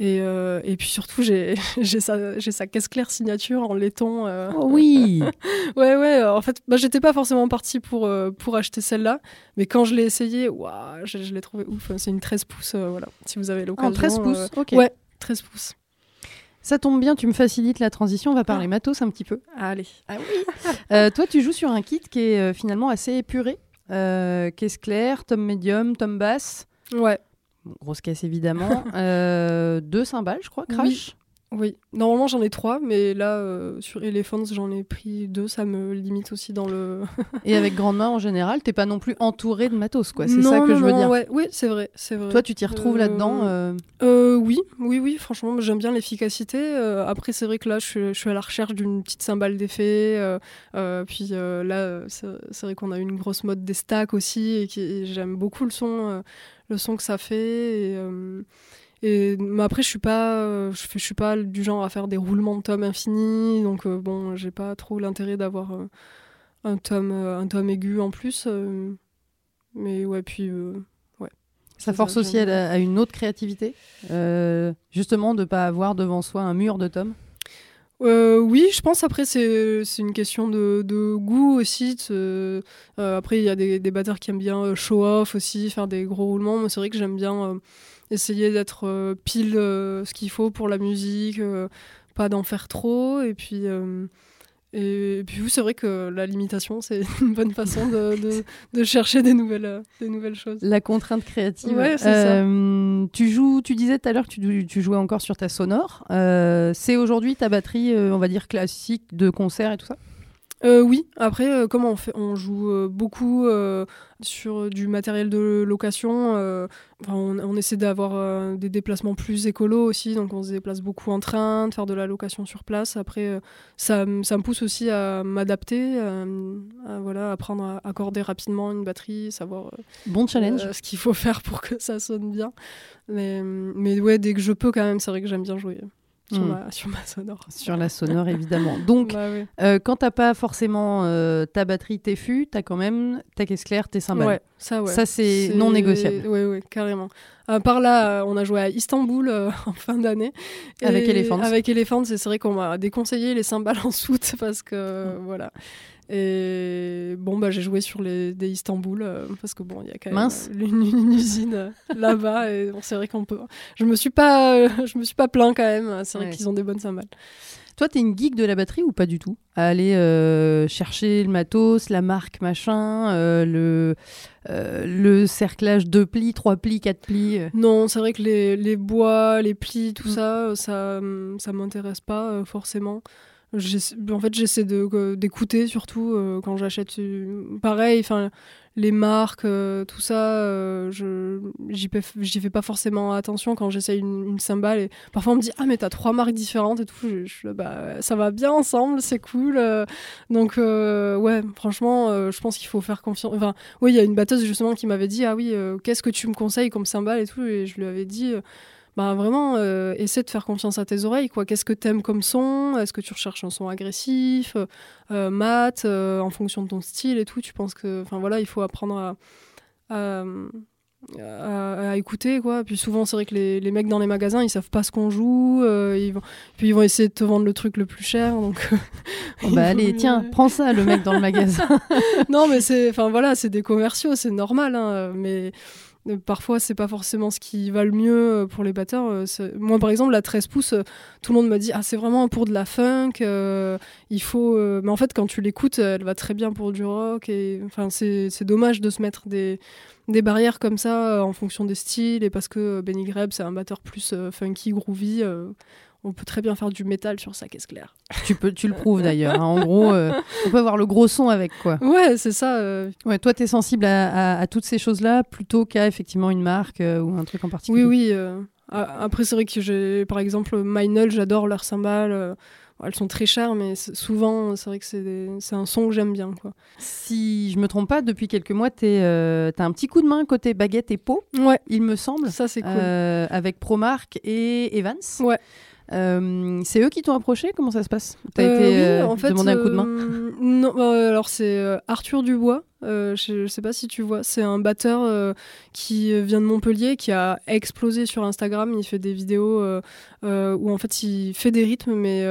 et, euh, et puis surtout, j'ai sa, sa caisse claire signature en laiton. euh. Oh oui Ouais, ouais. euh, En fait, bah, j'étais pas forcément partie pour, euh, pour acheter celle-là. Mais quand je l'ai essayée, waouh, je, je l'ai trouvé ouf. C'est une 13 pouces, euh, voilà. Si vous avez l'occasion. En 13 pouces, euh, ok. Ouais, 13 pouces. Ça tombe bien, tu me facilites la transition, on va parler matos un petit peu. Allez. Ah oui Euh, Toi, tu joues sur un kit qui est euh, finalement assez épuré. Euh, caisse claire, tome médium, tome basse. Ouais, Bon, grosse caisse évidemment. Euh, deux cymbales, je crois, crash. Oui. Normalement, j'en ai trois, mais là, euh, sur Elephants, j'en ai pris deux. Ça me limite aussi dans le. Et avec grande main en général, t'es pas non plus entouré de matos, quoi. C'est ça que non, je veux non, dire. ouais. Oui, c'est vrai, c'est vrai. Toi, tu t'y retrouves Euh, là-dedans. euh, Euh, oui, oui, oui, franchement, j'aime bien l'efficacité. Après, c'est vrai que là, je suis, je suis à la recherche d'une petite cymbale d'effet. puis là, c'est vrai qu'on a une grosse mode des stacks aussi, et, j'aime beaucoup le son, le son que ça fait. Et, et- mais après, je suis pas, euh, je, fais- je suis pas du genre à faire des roulements de tomes infinis, donc euh, bon, j'ai pas trop l'intérêt d'avoir euh, un tome, euh, un tome aigu en plus. mais ouais, puis. euh, Ça force ça, aussi à, j'aime la- à une autre créativité. Justement, de pas avoir devant soi un mur de tomes? Euh, oui, je pense après c'est une question de, de goût aussi. de euh, après il y a des, des batteurs qui aiment bien show off aussi, faire des gros roulements. Moi c'est vrai que j'aime bien essayer d'être euh, pile euh, ce qu'il faut pour la musique, euh, pas d'en faire trop. Et puis euh, et, puis oui, c'est vrai que la limitation c'est une bonne façon de, de, de chercher des nouvelles euh, des nouvelles choses. La contrainte créative. Ouais, c'est ça. Euh, Tu joues, tu disais tout à l'heure que tu, tu jouais encore sur ta sonore. Euh, c'est aujourd'hui ta batterie, euh, on va dire classique de concert et tout ça? Euh, oui, après, euh, comme on, fait, on joue euh, beaucoup sur du matériel de location, enfin, on, on essaie d'avoir des déplacements plus écolos aussi, donc on se déplace beaucoup en train, de faire de la location sur place. Après, ça, ça me pousse aussi à m'adapter, à voilà, apprendre à accorder rapidement une batterie, savoir Bon challenge. ce qu'il faut faire pour que ça sonne bien. Mais, mais ouais, dès que je peux quand même, c'est vrai que j'aime bien jouer sur, Mm. ma, sur ma sonore. Sur la sonore, évidemment. Donc, Bah ouais. euh, quand t'as pas forcément euh, ta batterie, tes fûts, t'as quand même ta caisse claire, tes cymbales. Ouais, ça, ouais. Ça, c'est non négociable. Oui, oui, carrément. À part là, euh, on a joué à Istanbul euh, en fin d'année. Avec Elephants. Avec Elephants, et c'est vrai qu'on m'a déconseillé les cymbales en soute parce que, Mm. voilà. Et bon, bah, j'ai joué sur les, des Istanbul euh, parce que bon, il y a quand même Mince. une, une usine euh, là-bas et bon, c'est vrai qu'on peut. Je me suis pas, euh, je me suis pas plaint quand même. C'est vrai Ouais. qu'ils ont des bonnes cymbales. Toi, t'es une geek de la batterie ou pas du tout? À aller euh, chercher le matos, la marque, machin, euh, le, euh, le cerclage deux plis, trois plis, quatre plis. Non, c'est vrai que les, les bois, les plis, tout Mm. ça, ça, hum, ça m'intéresse pas forcément. En fait, j'essaie d'écouter surtout euh, quand j'achète. euh, Pareil, enfin, les marques, euh, tout ça, euh, je j'y fais, pas forcément attention quand j'essaye une, cymbale. Parfois, on me dit Ah, mais t'as trois marques différentes et tout. Bah, ça va bien ensemble, c'est cool. donc, ouais, franchement, je pense qu'il faut faire confiance. Enfin, oui, il y a une batteuse justement qui m'avait dit Ah oui, qu'est-ce que tu me conseilles comme cymbale et tout. Et je lui avais dit Bah vraiment, euh, essaie de faire confiance à tes oreilles. quoi. Qu'est-ce que t'aimes comme son? Est-ce que tu recherches un son agressif, euh, euh, mat, euh, en fonction de ton style et tout Tu penses que. Enfin voilà, il faut apprendre à. à à, à écouter quoi puis souvent c'est vrai que les, les mecs dans les magasins ils savent pas ce qu'on joue ils vont puis ils vont essayer de te vendre le truc le plus cher donc Oh, bah allez, tiens, prends ça, le mec dans le magasin. non, mais c'est, enfin voilà, c'est des commerciaux, c'est normal, hein, mais parfois c'est pas forcément ce qui va le mieux euh, pour les batteurs. euh, Moi, par exemple, la 13 pouces, euh, tout le monde me dit ah c'est vraiment pour de la funk, euh, il faut. euh, Mais en fait, quand tu l'écoutes, elle va très bien pour du rock et enfin c'est dommage de se mettre des des barrières comme ça euh, en fonction des styles et parce que euh, Benny Greb c'est un batteur plus euh, funky, groovy. euh, on peut très bien faire du métal sur sa caisse claire. tu, peux, tu le prouves d'ailleurs. hein. En gros, euh, on peut avoir le gros son avec quoi. Ouais, c'est ça. euh, Ouais, toi, t'es sensible à, à- à toutes ces choses-là plutôt qu'à effectivement une marque euh, ou un truc en particulier. Oui, oui. après, c'est vrai que j'ai, par exemple, Minel, j'adore leurs cymbales. elles sont très chères, mais souvent, c'est vrai que c'est un son que j'aime bien. Quoi. Si je me trompe pas, depuis quelques mois, tu euh, as un petit coup de main côté baguette et pot, ouais. il me semble. Ça, c'est cool. Euh, avec Promark et Evans. Ouais. Euh, c'est eux qui t'ont approché? Comment ça se passe? T'as été en fait, demandé un coup de main? Non, alors c'est Arthur Dubois euh, je, ne sais pas si tu vois, c'est un batteur euh, qui vient de Montpellier, qui a explosé sur Instagram. Il fait des vidéos euh, où en fait il fait des rythmes, mais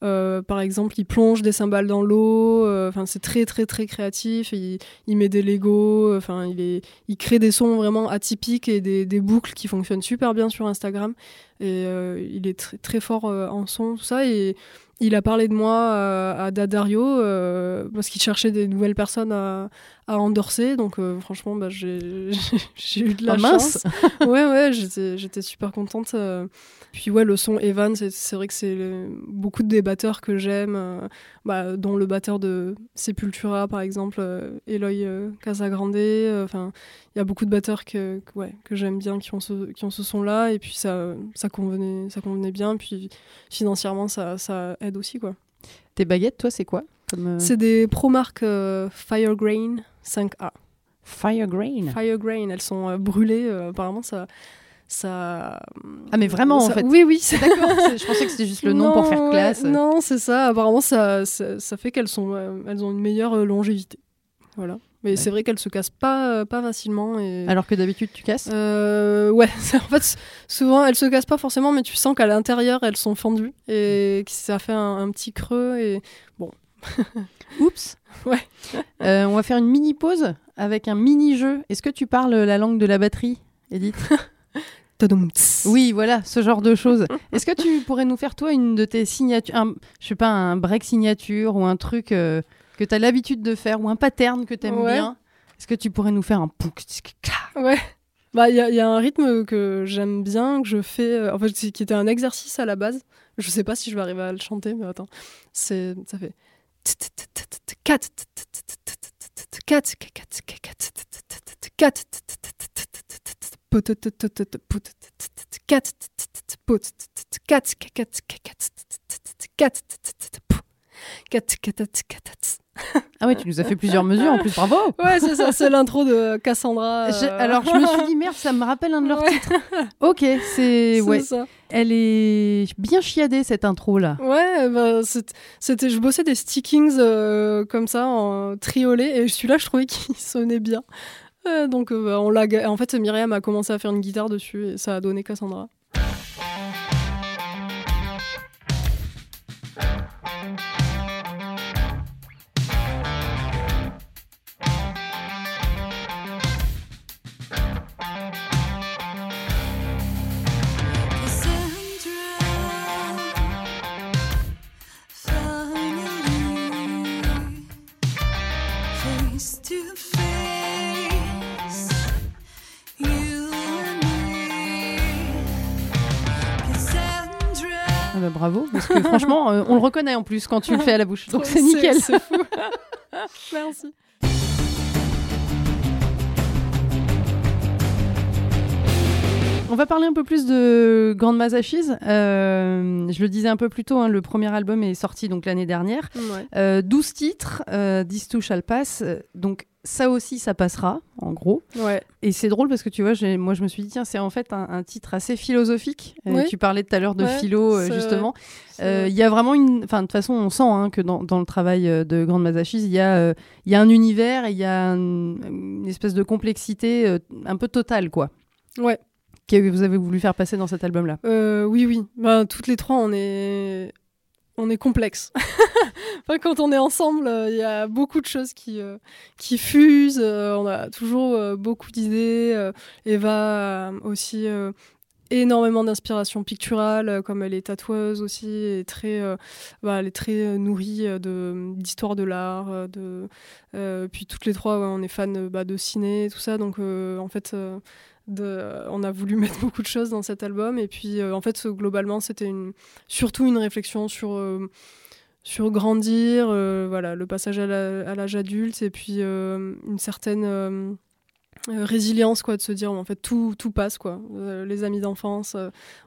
par exemple il plonge des cymbales dans l'eau. Enfin c'est très très très créatif. Il, met des Lego. Enfin il il crée des sons vraiment atypiques et des, boucles qui fonctionnent super bien sur Instagram. Et il est très très fort en son tout ça et il a parlé de moi à, Dadario euh, parce qu'il cherchait des nouvelles personnes à, à endorser. Donc, euh, franchement, bah, j'ai eu de la ah, chance. ouais, ouais, j'étais super contente. Euh. Puis, ouais, le son Evan, c'est vrai que c'est beaucoup de batteurs que j'aime, bah, dont le batteur de Sepultura, par exemple, Eloy Casagrande. Enfin, il y a beaucoup de batteurs que, ouais, que j'aime bien qui ont ce, qui ont ce son-là. Et puis, ça, ça, convenait, ça convenait bien. Puis, financièrement, ça, ça aide aussi, quoi. Tes baguettes, toi, c'est quoi? Euh, C'est des Promark euh, Firegrain 5A. Firegrain Firegrain, elles sont euh, brûlées. apparemment, ça. Ça... Ah mais vraiment en fait Oui oui d'accord je pensais que c'était juste le nom pour faire classe non c'est ça apparemment ça, ça, fait qu'elles sont elles ont une meilleure longévité voilà mais c'est vrai qu'elles se cassent pas, pas facilement. Et... Alors que d'habitude, tu casses? Ouais, en fait, souvent, elles se cassent pas forcément, mais tu sens qu'à l'intérieur, elles sont fendues et que ça fait un, un petit creux. Et bon, Oups. Ouais. Euh, on va faire une mini pause avec un mini jeu. Est-ce que tu parles la langue de la batterie, Edith Oui, voilà, ce genre de choses. Est-ce que tu pourrais nous faire, toi, une de tes signatures, un, je sais pas, un break signature ou un truc euh, que tu as l'habitude de faire ou un pattern que tu aimes bien? Est-ce que tu pourrais nous faire un Ouais. Bah, il y, y, a un rythme que j'aime bien, que je fais, euh, en fait, qui était un exercice à la base. Je sais pas si je vais arriver à le chanter, mais attends. C'est, ça fait. cat cat cat put put cat put cat cat cat cat Ah ouais, tu nous as fait plusieurs mesures en plus, bravo Ouais, c'est ça, c'est l'intro de Cassandra. Euh. Alors je me suis dit, merde, ça me rappelle un de leurs titres. Ok, c'est... Ouais. Ça. Elle est bien chiadée cette intro là. Ouais, bah, c'était, je bossais des stickings euh, comme ça en triolet et celui-là je trouvais qu'il sonnait bien. Euh, donc bah, on l'a, en fait Myriam a commencé à faire une guitare dessus et ça a donné Cassandra. Bravo, parce que franchement, euh, on le reconnaît en plus quand tu le fais à la bouche. Donc c'est nickel. Merci. On va parler un peu plus de Grande Ashes. Euh, je le disais un peu plus tôt, hein, le premier album est sorti donc l'année dernière. 12 euh, titres, 10 touches à passe. Donc ça aussi, ça passera, en gros. Ouais. Et c'est drôle parce que tu vois, moi je me suis dit, tiens, c'est en fait un, titre assez philosophique. Euh, tu parlais tout à l'heure de philo, euh, justement. Euh, il y a vraiment une. Enfin, de toute façon, on sent hein, que dans, dans, le travail de Grande Mazachis, il y, a, il y a un univers et il y a une espèce de complexité un peu totale, quoi. Ouais. Que vous avez voulu faire passer dans cet album-là? Oui, oui. Bah, toutes les trois, on est on est complexe. enfin, quand on est ensemble, euh, il y a beaucoup de choses qui, euh, qui fusent. Euh, on a toujours beaucoup d'idées. Eva aussi énormément d'inspiration picturale, comme elle est tatoueuse aussi, et très, bah, elle est très nourrie d'histoire de, l'art. de, puis toutes les trois, on est fans bah, de ciné, tout ça. Donc en fait on a voulu mettre beaucoup de choses dans cet album et puis en fait globalement c'était surtout une réflexion sur euh, sur grandir, euh, voilà, le passage à l'âge adulte et puis une certaine résilience quoi de se dire en fait tout, tout passe quoi. Les amis d'enfance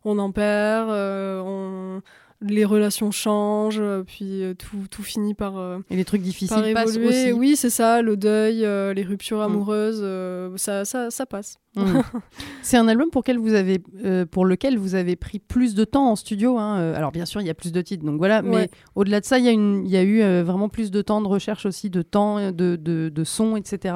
on en perd on les relations changent, euh, puis euh, tout, tout finit par, euh, Et les trucs difficiles passent évoluer. aussi. Oui, c'est ça, le deuil, les ruptures Mm. amoureuses, ça, ça, ça passe. Mm. C'est un album pour, lequel vous avez, euh, pour lequel vous avez pris plus de temps en studio. hein. Alors bien sûr, il y a plus de titres, donc voilà. Mais au-delà de ça, il y, y a eu euh, vraiment plus de temps de recherche aussi, de temps, de, de, de son, etc.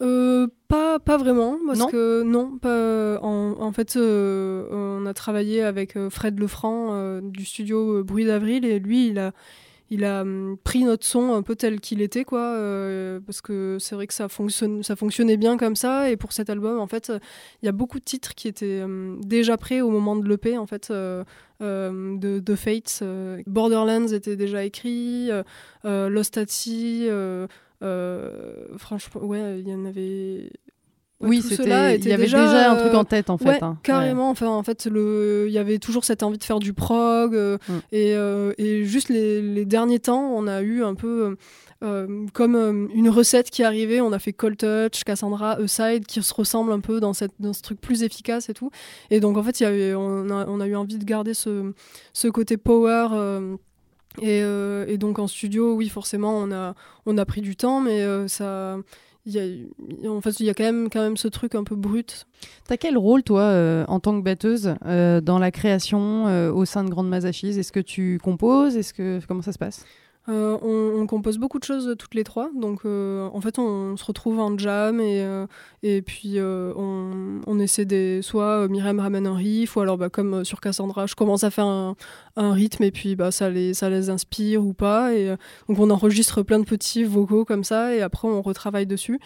Euh, pas, pas vraiment, parce Non que non, pas, en, en fait, euh, on a travaillé avec euh, Fred Lefranc euh, du studio Bruit d'Avril et lui, il a, il a hum, pris notre son un peu tel qu'il était, quoi, parce que c'est vrai que ça, fonctionne, ça fonctionnait bien comme ça. Et pour cet album, en fait, il y a beaucoup de titres qui étaient hum, déjà prêts au moment de l'EP, en fait. euh, euh, de, de Fates, euh, Borderlands était déjà écrit, euh, Lost at Sea, franchement, ouais, il y en avait. Ouais, oui, c'était. Il y avait déjà, un truc euh, en tête, en fait. ouais, hein. carrément. Enfin, en fait, le, il y avait toujours cette envie de faire du prog. euh, Mm. et, euh, et juste les, les derniers temps, on a eu un peu euh, comme euh, une recette qui arrivait. On a fait Cold Touch, Cassandra, Aside, qui se ressemblent un peu dans, cette, dans ce truc plus efficace et tout. Et donc, en fait, il y avait, on, a, on a eu envie de garder ce, ce côté power. Euh, et, euh, et donc en studio, oui, forcément, on a, on a pris du temps, mais euh, ça, il y a, en fait, il y a quand même, quand même ce truc un peu brut. T'as quel rôle, toi, euh, en tant que batteuse, dans la création au sein de Grande Masachise Est-ce que tu composes? Est-ce que comment ça se passe? Euh, on, compose beaucoup de choses toutes les trois, donc euh, en fait on, se retrouve en jam et, euh, et puis on, on essaie des soit Myriam ramène un riff ou alors bah, comme sur Cassandra je commence à faire un, un rythme et puis bah, ça, les, ça les inspire ou pas. Et donc on enregistre plein de petits vocaux comme ça et après on retravaille dessus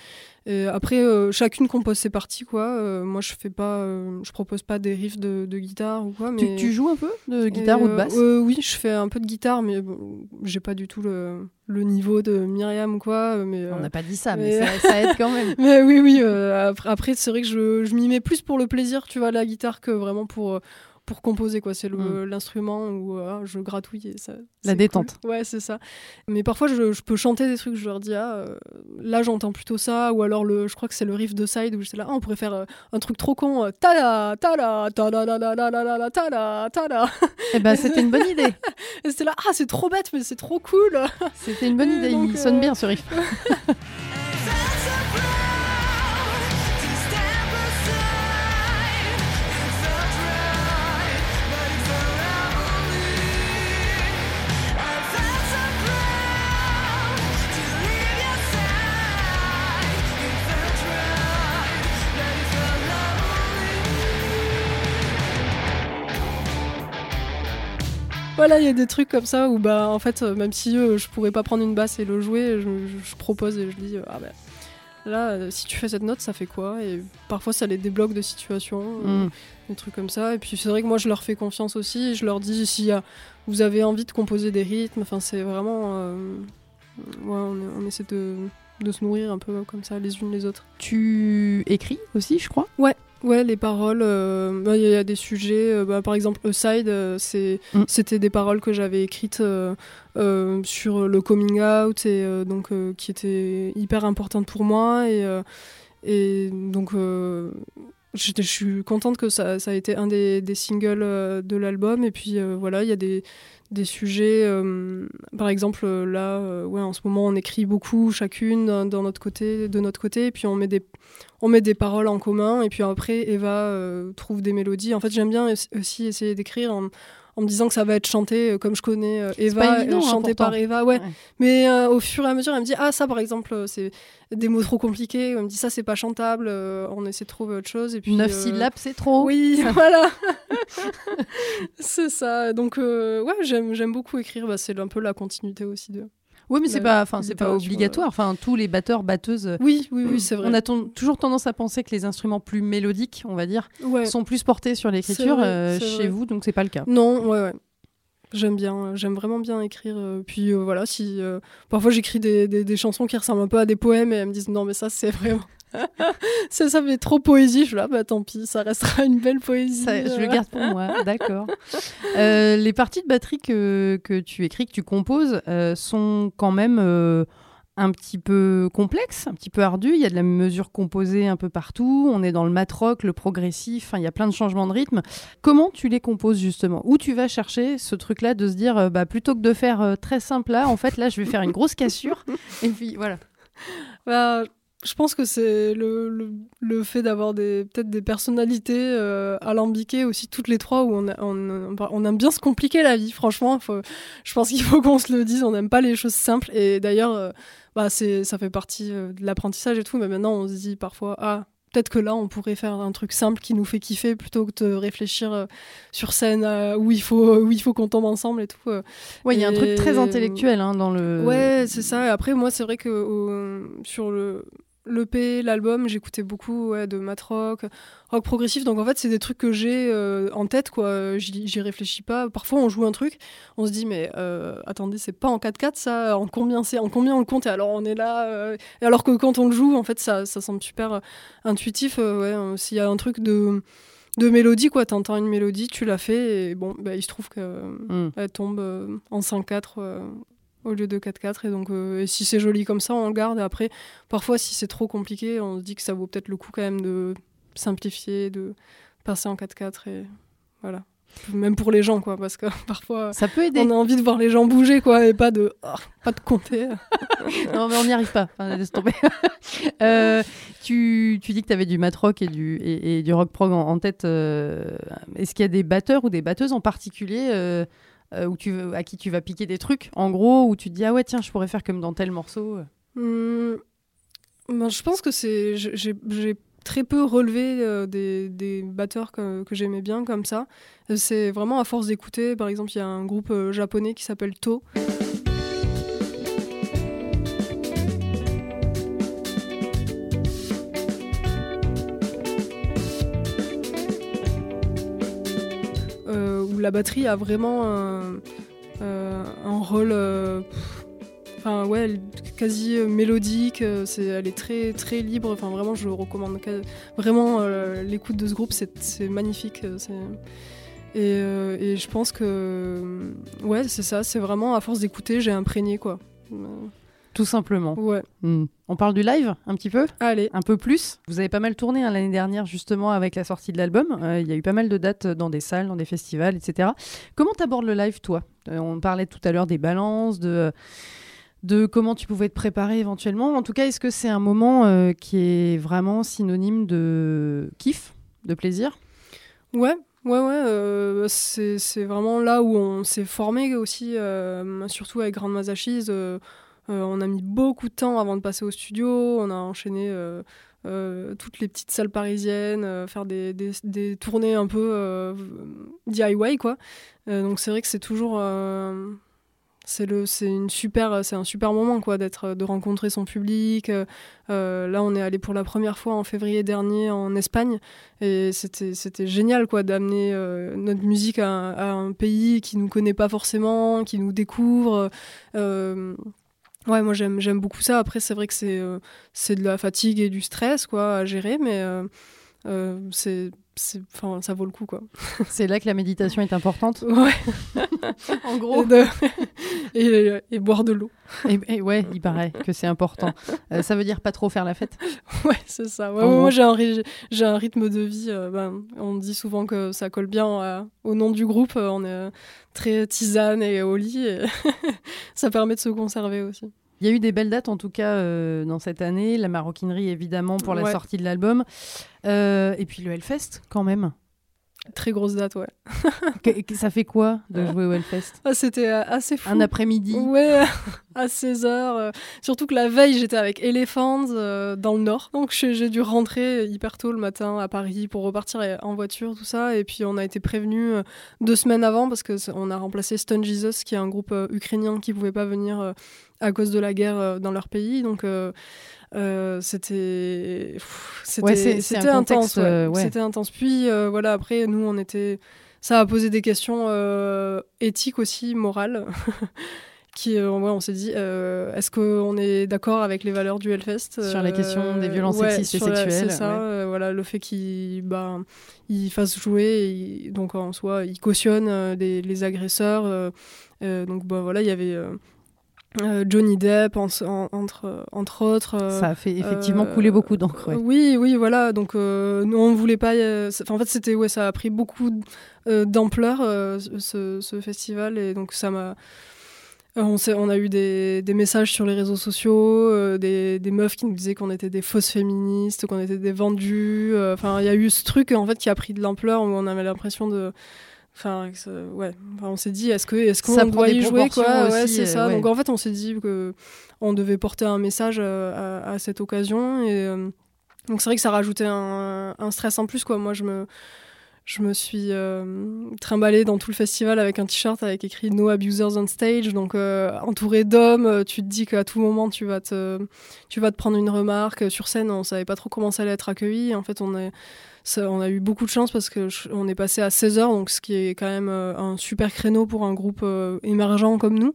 et après euh, chacune compose ses parties quoi Euh, moi je fais pas euh, je propose pas des riffs de, de guitare ou quoi mais tu, tu joues un peu de guitare et, ou de basse Oui, je fais un peu de guitare, mais bon, j'ai pas du tout le, le niveau de Myriam quoi. Mais, On n'a pas dit ça, mais- mais ça, ça aide quand même. mais oui, oui. après, après, c'est vrai que je, je m'y mets plus pour le plaisir, tu vois, la guitare, que vraiment pour, pour composer, quoi. C'est le- l'instrument où euh, je gratouille et ça. La cool. détente. Ouais, c'est ça. Mais parfois, je, je peux chanter des trucs, je leur dis, ah, euh, là, j'entends plutôt ça, ou alors, le, je crois que c'est le riff de Side où j'étais là, ah, on pourrait faire euh, un truc trop con, euh, tada, tada, tada, tada, tada, tada, tada. Eh ben, c'était une bonne idée. C'était là, ah, c'est trop bête, mais c'est trop cool. C'était une bonne idée. donc, Il sonne bien ce riff. Voilà, il y a des trucs comme ça où, bah, en fait, euh, même si euh, je pourrais pas prendre une basse et le jouer, je, propose et je dis, euh, ah ben. Là, euh, si tu fais cette note, ça fait quoi? Et parfois, ça les débloque de situations, euh, Mm. des trucs comme ça. Et puis, c'est vrai que moi, je leur fais confiance aussi. et Je leur dis, si y a- vous avez envie de composer des rythmes, enfin, c'est vraiment. euh, ouais, on, on essaie de, de se nourrir un peu comme ça, les unes les autres. Tu écris aussi, je crois? Ouais, les paroles, euh, bah, il y, a des sujets, euh, bah, par exemple, Aside, euh, c'est, Mm. c'était des paroles que j'avais écrites euh, sur le coming out et donc qui étaient hyper importantes pour moi et, et donc je suis contente que ça, ça a été un des, des singles de l'album et puis voilà, il y a des, des sujets, par exemple là, ouais, en ce moment on écrit beaucoup chacune dans, dans notre côté, de notre côté et puis on met des on met des paroles en commun et puis après Eva euh, trouve des mélodies. En fait, j'aime bien aussi- essayer d'écrire en, en me disant que ça va être chanté euh, comme je connais euh, Eva, évident, hein, chanté par Eva. Ouais. Ouais. Mais euh, au fur et à mesure, elle me dit ah ça par exemple c'est des mots trop compliqués. Elle me dit ça c'est pas chantable. euh, on essaie de trouver autre chose et puis Neuf euh, syllabes, c'est trop. Oui, voilà. c'est ça. Donc ouais, j'aime j'aime beaucoup écrire. Bah, c'est un peu la continuité aussi de. Oui, mais c'est pas, enfin, c'est pas obligatoire. Enfin, tous les batteurs, batteuses. euh, Oui, oui, oui, c'est vrai. On a toujours tendance à penser que les instruments plus mélodiques, on va dire, Ouais. sont plus portés sur l'écriture euh, chez vrai. vous, donc c'est pas le cas. Non, ouais, ouais. J'aime bien, j'aime vraiment bien écrire. euh, puis euh, voilà, si euh, parfois j'écris des, des, des chansons qui ressemblent un peu à des poèmes et elles me disent non mais ça c'est vraiment ça ça fait trop poésie. Je suis là bah tant pis, ça restera une belle poésie. Ça, je le garde pour moi, d'accord. Euh, les parties de batterie que, que tu écris, que tu composes, sont quand même un petit peu complexe, un petit peu ardu. Il y a de la mesure composée un peu partout. On est dans le mat rock, le progressif. Il y a plein de changements de rythme. Comment tu les composes justement? Où tu vas chercher ce truc-là de se dire, euh, bah, plutôt que de faire euh, très simple là, en fait, là, je vais faire une grosse cassure. et puis voilà. Bah, je pense que c'est le, le, le, fait d'avoir peut-être des personnalités euh, alambiquées aussi toutes les trois où on, on, on, aime bien se compliquer la vie franchement. Faut, je pense qu'il faut qu'on se le dise on n'aime pas les choses simples. Et d'ailleurs euh, bah c'est ça fait partie euh, de l'apprentissage et tout mais maintenant on se dit parfois ah peut-être que là on pourrait faire un truc simple qui nous fait kiffer plutôt que de réfléchir sur scène où il faut où il faut qu'on tombe ensemble et tout ouais il y a un truc très intellectuel hein, dans le ouais c'est ça. Après moi c'est vrai que sur le l'EP, l'album, j'écoutais beaucoup ouais, de mat rock, rock progressif. Donc en fait, c'est des trucs que j'ai euh, en tête, quoi. J'y réfléchis pas. Parfois, on joue un truc, on se dit, mais euh, attendez, c'est pas en 4-4 ça? En combien c'est? En combien on le compte? Et alors on est là. Euh, et alors que quand on le joue, en fait, ça, ça semble super intuitif. ouais, s'il y a un truc de de mélodie quoi t'entends une mélodie tu l'as fait et bon bah, il se trouve qu'elle mm. tombe en 5-4 au lieu de 4-4. Et donc, euh, si c'est joli comme ça, on le garde. Et après, parfois, si c'est trop compliqué, on se dit que ça vaut peut-être le coup quand même de simplifier, de passer en 4-4. Et voilà. Même pour les gens, quoi, parce que parfois, ça peut aider. on a envie de voir les gens bouger, quoi, et pas de, oh, pas de compter. non, mais on n'y arrive pas. laisse tomber. euh, tu, tu, dis que tu avais du mat rock et du, et, du rock prog en, tête. Euh, est-ce qu'il y a des batteurs ou des batteuses en particulier euh, euh, où tu, à qui tu vas piquer des trucs, en gros, où tu te dis ah ouais tiens je pourrais faire comme dans tel morceau. Mmh. Ben, je pense que c'est j'ai très peu relevé euh, des, des, batteurs que, que j'aimais bien comme ça. C'est vraiment à force d'écouter. Par exemple, il y a un groupe euh, japonais qui s'appelle To. La batterie a vraiment un, euh, rôle euh, enfin ouais quasi mélodique c'est elle est très très libre. Enfin vraiment je recommande vraiment euh, l'écoute de ce groupe c'est magnifique et, et, je pense que ouais c'est ça c'est vraiment à force d'écouter j'ai imprégné quoi tout simplement. Ouais. Hmm. On parle du live un petit peu? Allez. Un peu plus? Vous avez pas mal tourné hein, l'année dernière justement avec la sortie de l'album. Euh, il y a eu pas mal de dates dans des salles, dans des festivals, etc. Comment t'abordes le live toi? Euh, On parlait tout à l'heure des balances, de, de comment tu pouvais te préparer éventuellement. En tout cas, est-ce que c'est un moment euh, qui est vraiment synonyme de kiff, de plaisir? Ouais, Ouais, ouais, c'est vraiment là où on s'est formé aussi, surtout avec Grande Mazachise. Euh, on a mis beaucoup de temps avant de passer au studio. On a enchaîné euh, euh, toutes les petites salles parisiennes, faire des, tournées un peu DIY, quoi. donc c'est vrai que c'est toujours c'est le c'est une super c'est un super moment quoi d'être de rencontrer son public là on est allé pour la première fois en février dernier en Espagne et c'était génial quoi d'amener notre musique à, à, un pays qui nous connaît pas forcément qui nous découvre Ouais, moi j'aime, beaucoup ça. Après, c'est vrai que c'est, euh, c'est de la fatigue et du stress quoi, à gérer, mais euh, euh, c'est, c'est, ça vaut le coup. quoi. C'est là que la méditation est importante? Ouais. en gros. Et, et, boire de l'eau. Et, ouais, il paraît que c'est important. ça veut dire pas trop faire la fête? Ouais, c'est ça. Ouais, moi j'ai un, rythme de vie. Ben, on dit souvent que ça colle bien au nom du groupe. on est très tisane et au lit. Et ça permet de se conserver aussi. Il y a eu des belles dates en tout cas euh, dans cette année. La maroquinerie évidemment pour la sortie de l'album. Euh, et puis le Hellfest quand même. Très grosse date, ouais. ça fait quoi de jouer au Hellfest? Ah, C'était euh, assez fou. Un après-midi Ouais, à 16h. surtout que la veille, j'étais avec Elephants dans le nord. Donc j'ai dû rentrer hyper tôt le matin à Paris pour repartir en voiture, tout ça. Et puis on a été prévenus deux semaines avant parce qu'on a remplacé Stone Jesus, qui est un groupe ukrainien qui pouvait pas venir à cause de la guerre euh, dans leur pays. Donc euh, euh, c'était c'était intense. C'était intense. Puis voilà, après nous on était, ça a posé des questions éthiques aussi, morales. qui ouais, on s'est dit est-ce qu'on est d'accord avec les valeurs du Hellfest sur la question des violences sexistes et sexuelles ça voilà le fait qu'il bah, il fasse jouer donc en soi il cautionne les, les, agresseurs donc bah voilà il y avait euh, Johnny Depp entre, entre autres. ça a fait effectivement couler beaucoup d'encre. Oui, oui, voilà. Donc nous on voulait pas. en fait, c'était ouais, ça a pris beaucoup d'ampleur ce, ce, festival et donc ça m'a euh, on, on, a eu des, messages sur les réseaux sociaux, euh, des, meufs qui nous disaient qu'on était des fausses féministes, qu'on était des vendues. Euh, enfin, il y a eu ce truc en fait qui a pris de l'ampleur où on avait l'impression de. Enfin, ouais. on s'est dit, est-ce que est-ce qu'on doit y jouer quoi Ouais, c'est ça. Donc en fait, on s'est dit que on devait porter un message à, cette occasion et donc c'est vrai que ça rajoutait un, un, stress en plus quoi. Moi, je me je me suis euh, trimballée dans tout le festival avec un t-shirt avec écrit No Abusers on Stage. Donc, euh, entouré d'hommes, euh, tu te dis qu'à tout moment, tu vas, te, tu vas te prendre une remarque. Sur scène, on savait pas trop comment ça allait être accueilli. En fait, on, est, on a eu beaucoup de chance parce qu'on est passé à 16h, donc ce qui est quand même un super créneau pour un groupe émergent comme nous.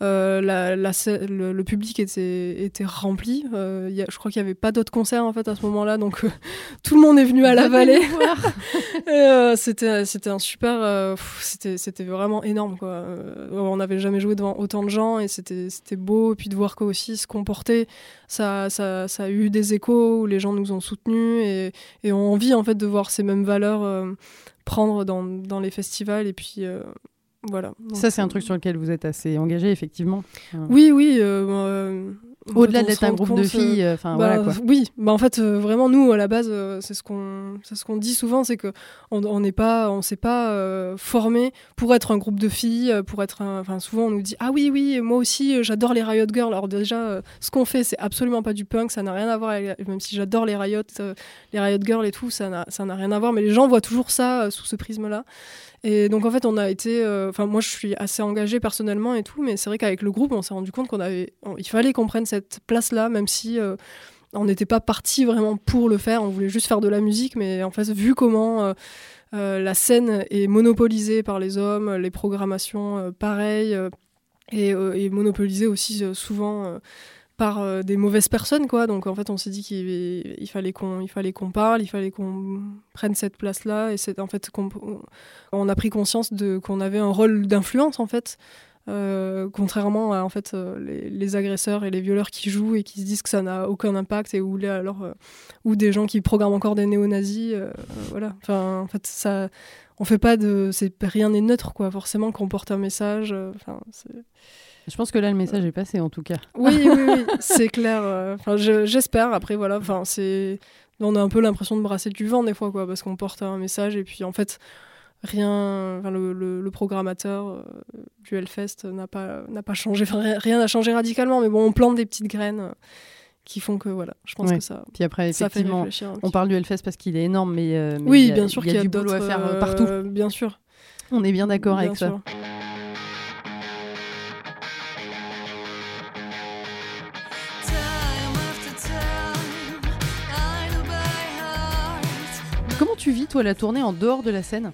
Euh, la, le, public était, était rempli. Euh, y a, je crois qu'il n'y avait pas d'autres concerts en fait à ce moment-là, donc euh, tout le monde est venu à la vallée. c'était c'était un super, c'était vraiment énorme quoi. on n'avait jamais joué devant autant de gens et c'était c'était beau. Et puis de voir quoi aussi se comporter, ça, ça, ça a eu des échos où les gens nous ont soutenus et, et ont envie en fait de voir ces mêmes valeurs prendre dans, dans les festivals et puis voilà. ça, c'est un truc sur lequel vous êtes assez engagé, effectivement. Oui, oui. Euh, au-delà d'être un groupe de filles, euh, enfin bah, voilà quoi. Oui, bah en fait euh, vraiment nous à la base euh, c'est ce qu'on ce qu'on dit souvent c'est que on n'est pas on s'est pas formé pour être un groupe de filles pour être enfin souvent on nous dit ah oui oui moi aussi j'adore les Riot Girls alors déjà ce qu'on fait c'est absolument pas du punk ça n'a rien à voir avec, même si j'adore les Riot les Riot Girls et tout ça n'a ça n'a rien à voir mais les gens voient toujours ça sous ce prisme là et donc en fait, on a été, enfin moi je suis assez engagée personnellement et tout, mais c'est vrai qu'avec le groupe, on s'est rendu compte qu'on avait, il fallait qu'on prenne cette place-là, même si euh, on n'était pas parti vraiment pour le faire, on voulait juste faire de la musique, mais en fait, vu comment euh, euh, la scène est monopolisée par les hommes, les programmations pareilles, et, et, monopolisée aussi souvent par des mauvaises personnes quoi. Donc en fait on s'est dit qu'il fallait qu'on il fallait qu'on parle il fallait qu'on prenne cette place là et c'est en fait qu'on on a pris conscience de qu'on avait un rôle d'influence en fait. Euh, contrairement à en fait euh, les, agresseurs et les violeurs qui jouent et qui se disent que ça n'a aucun impact et ou alors euh, ou des gens qui programment encore des néo-nazis voilà. Enfin en fait ça on fait pas de c'est rien n'est neutre quoi. Forcément qu'on porte un message enfin je pense que là le message est passé en tout cas oui oui, oui c'est clair enfin j'espère après voilà enfin c'est on a un peu l'impression de brasser du vent des fois quoi parce qu'on porte un message et puis en fait rien, le, le, programmateur euh, du Hellfest n'a pas, n'a pas changé, rien n'a changé radicalement, mais bon, on plante des petites graines euh, qui font que voilà, je pense que ça. Puis après, effectivement, on parle du Hellfest parce qu'il est énorme, mais, euh, oui, bien sûr qu'il y a, du boulot à faire partout. bien sûr. On est bien d'accord avec ça. Vis toi la tournée en dehors de la scène?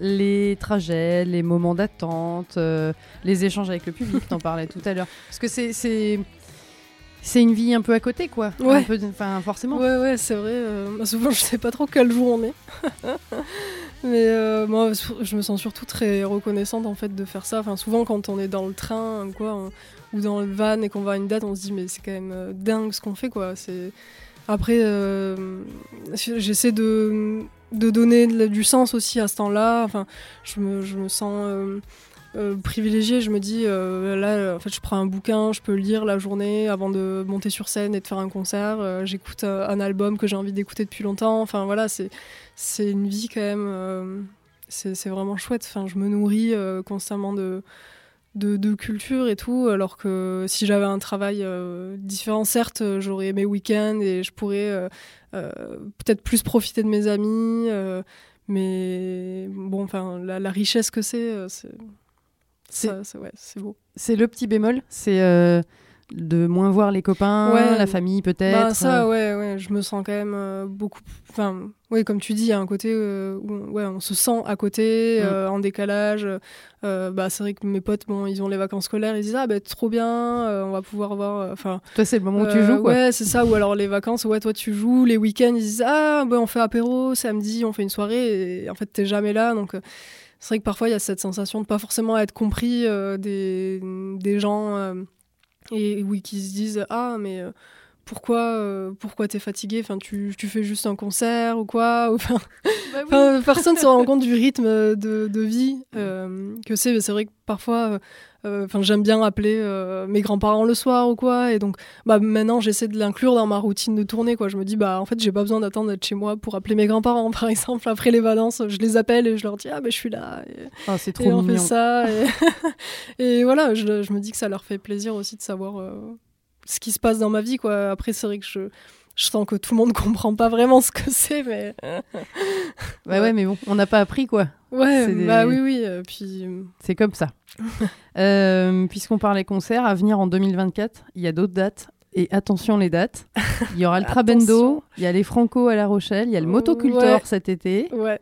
Les trajets, les moments d'attente, euh, les échanges avec le public, t'en parlais tout à l'heure. Parce que c'est, c'est, c'est une vie un peu à côté, quoi. Ouais. Enfin, forcément. Ouais, ouais, c'est vrai. Euh, souvent, je sais pas trop quel jour on est. Mais euh, moi, je me sens surtout très reconnaissante, en fait, de faire ça. Enfin, souvent, quand on est dans le train, quoi, ou dans le van et qu'on va à une date, on se dit, mais c'est quand même dingue ce qu'on fait, quoi. C'est... Après, j'essaie de de donner du sens aussi à ce temps-là. Enfin, je me, je me sens euh, euh, privilégiée. Je me dis, euh, là, en fait, je prends un bouquin, je peux lire la journée avant de monter sur scène et de faire un concert. J'écoute un album que j'ai envie d'écouter depuis longtemps. Enfin, voilà, c'est, c'est une vie quand même. c'est, vraiment chouette. Enfin, je me nourris constamment de, de, culture et tout, alors que si j'avais un travail différent, certes, j'aurais mes week-ends et je pourrais euh, peut-être plus profiter de mes amis. Euh, mais bon, enfin, la, richesse que c'est, euh, c'est ouais, beau. C'est le petit bémol, c'est de moins voir les copains, la famille peut-être. Bah, ça, ouais, ouais, je me sens quand même beaucoup. Enfin, oui, comme tu dis, il y a un côté où ouais, on se sent à côté, mm. en décalage. bah, c'est vrai que mes potes, bon, ils ont les vacances scolaires, ils disent ah bah trop bien, on va pouvoir voir. Enfin, toi, c'est le moment où tu joues, quoi. Ouais, c'est ça. Ou alors les vacances, ouais, toi tu joues. Les week-ends, ils disent ah bah on fait apéro samedi, on fait une soirée. Et en fait, t'es jamais là, donc. c'est vrai que parfois il y a cette sensation de pas forcément être compris des, des gens et oui, qui se disent ah mais euh, pourquoi euh, pourquoi t'es fatigué? Enfin, tu, tu, fais juste un concert ou quoi? Enfin, Bah personne se rend compte du rythme de, de vie euh, que c'est. C'est vrai que parfois, enfin, j'aime bien appeler euh, mes grands-parents le soir ou quoi. Et donc, bah maintenant, j'essaie de l'inclure dans ma routine de tournée. Quoi, je me dis bah en fait, j'ai pas besoin d'attendre d'être chez moi pour appeler mes grands-parents, par exemple. Après les vacances, je les appelle et je leur dis ah ben je suis là. Et, Ah, c'est et trop on mignon. fait ça. Et, et voilà, je, je me dis que ça leur fait plaisir aussi de savoir euh, ce qui se passe dans ma vie. Quoi. Après, c'est vrai que je, je sens que tout le monde comprend pas vraiment ce que c'est, mais Ouais, ouais, mais bon, on n'a pas appris quoi. ouais, des- bah oui, oui. euh, puis C'est comme ça. Euh, Puisqu'on parlait concert, à venir en 2024, il y a d'autres dates. Et attention les dates. Il y aura le Trabendo, il y a les Franco à La Rochelle, il y a le Motocultor Ouais. cet été. ouais,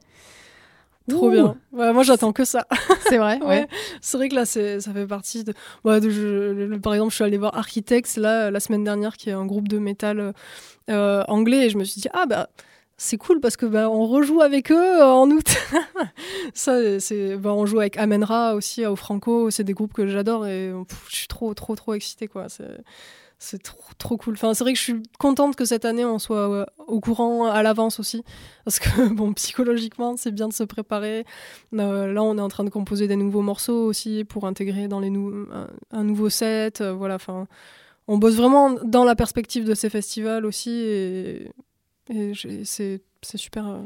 trop Ouh, bien. Ouais, moi, j'attends que ça. C'est vrai, ouais. Ouais. C'est vrai que là, ça fait partie de. Ouais, de- je- le- par exemple, je suis allée voir Architects là, la semaine dernière, qui est un groupe de métal euh, anglais, et je me suis dit, ah bah. C'est cool parce que bah, on rejoue avec eux euh, en août. Ça, c'est, bah, on joue avec Amenra aussi au Franco. C'est des groupes que j'adore et pff, je suis trop, trop, trop excitée quoi. C'est, c'est trop, trop cool. Enfin, c'est vrai que je suis contente que cette année on soit au courant à l'avance aussi, parce que bon, psychologiquement, c'est bien de se préparer. Euh, là, on est en train de composer des nouveaux morceaux aussi pour intégrer dans les nou- un, un nouveau set. euh, voilà, enfin, on bosse vraiment dans la perspective de ces festivals aussi, et, c'est super, euh,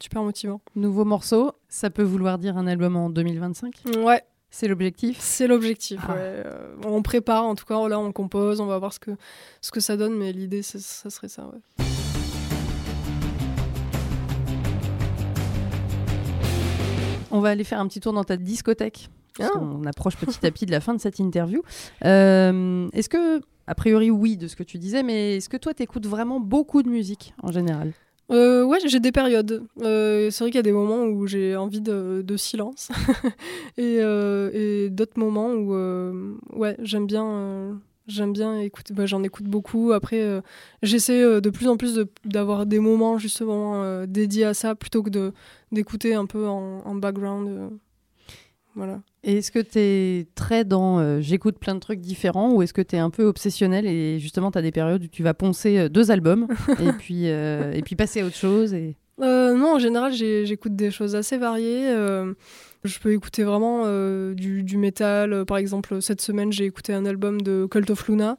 super motivant. Nouveau morceau, ça peut vouloir dire un album en 2025 Ouais, C'est l'objectif c'est l'objectif. Ah. ouais. Euh, on prépare, en tout cas, là, on compose, on va voir ce que, ce que ça donne, mais l'idée, ça serait ça. Ouais. On va aller faire un petit tour dans ta discothèque. parce Ah. qu'on approche petit à petit de la fin de cette interview. Euh, est-ce que, a priori, oui, de ce que tu disais, mais est-ce que toi, t'écoutes vraiment beaucoup de musique en général? Euh, ouais, j'ai des périodes. Euh, c'est vrai qu'il y a des moments où j'ai envie de, silence et, euh, et d'autres moments où euh, ouais, j'aime bien, j'aime bien écouter. bah, J'en écoute beaucoup. Après, j'essaie de plus en plus d'avoir des moments justement dédiés à ça plutôt que d'écouter un peu en, en background. voilà. Et est-ce que tu es très dans euh, j'écoute plein de trucs différents ou est-ce que tu es un peu obsessionnel et justement tu as des périodes où tu vas poncer euh, deux albums et, puis, euh, et puis passer à autre chose et... Euh, non, en général, j'écoute des choses assez variées. euh, je peux écouter vraiment euh, du, du métal. Par exemple, cette semaine, j'ai écouté un album de Cult of Luna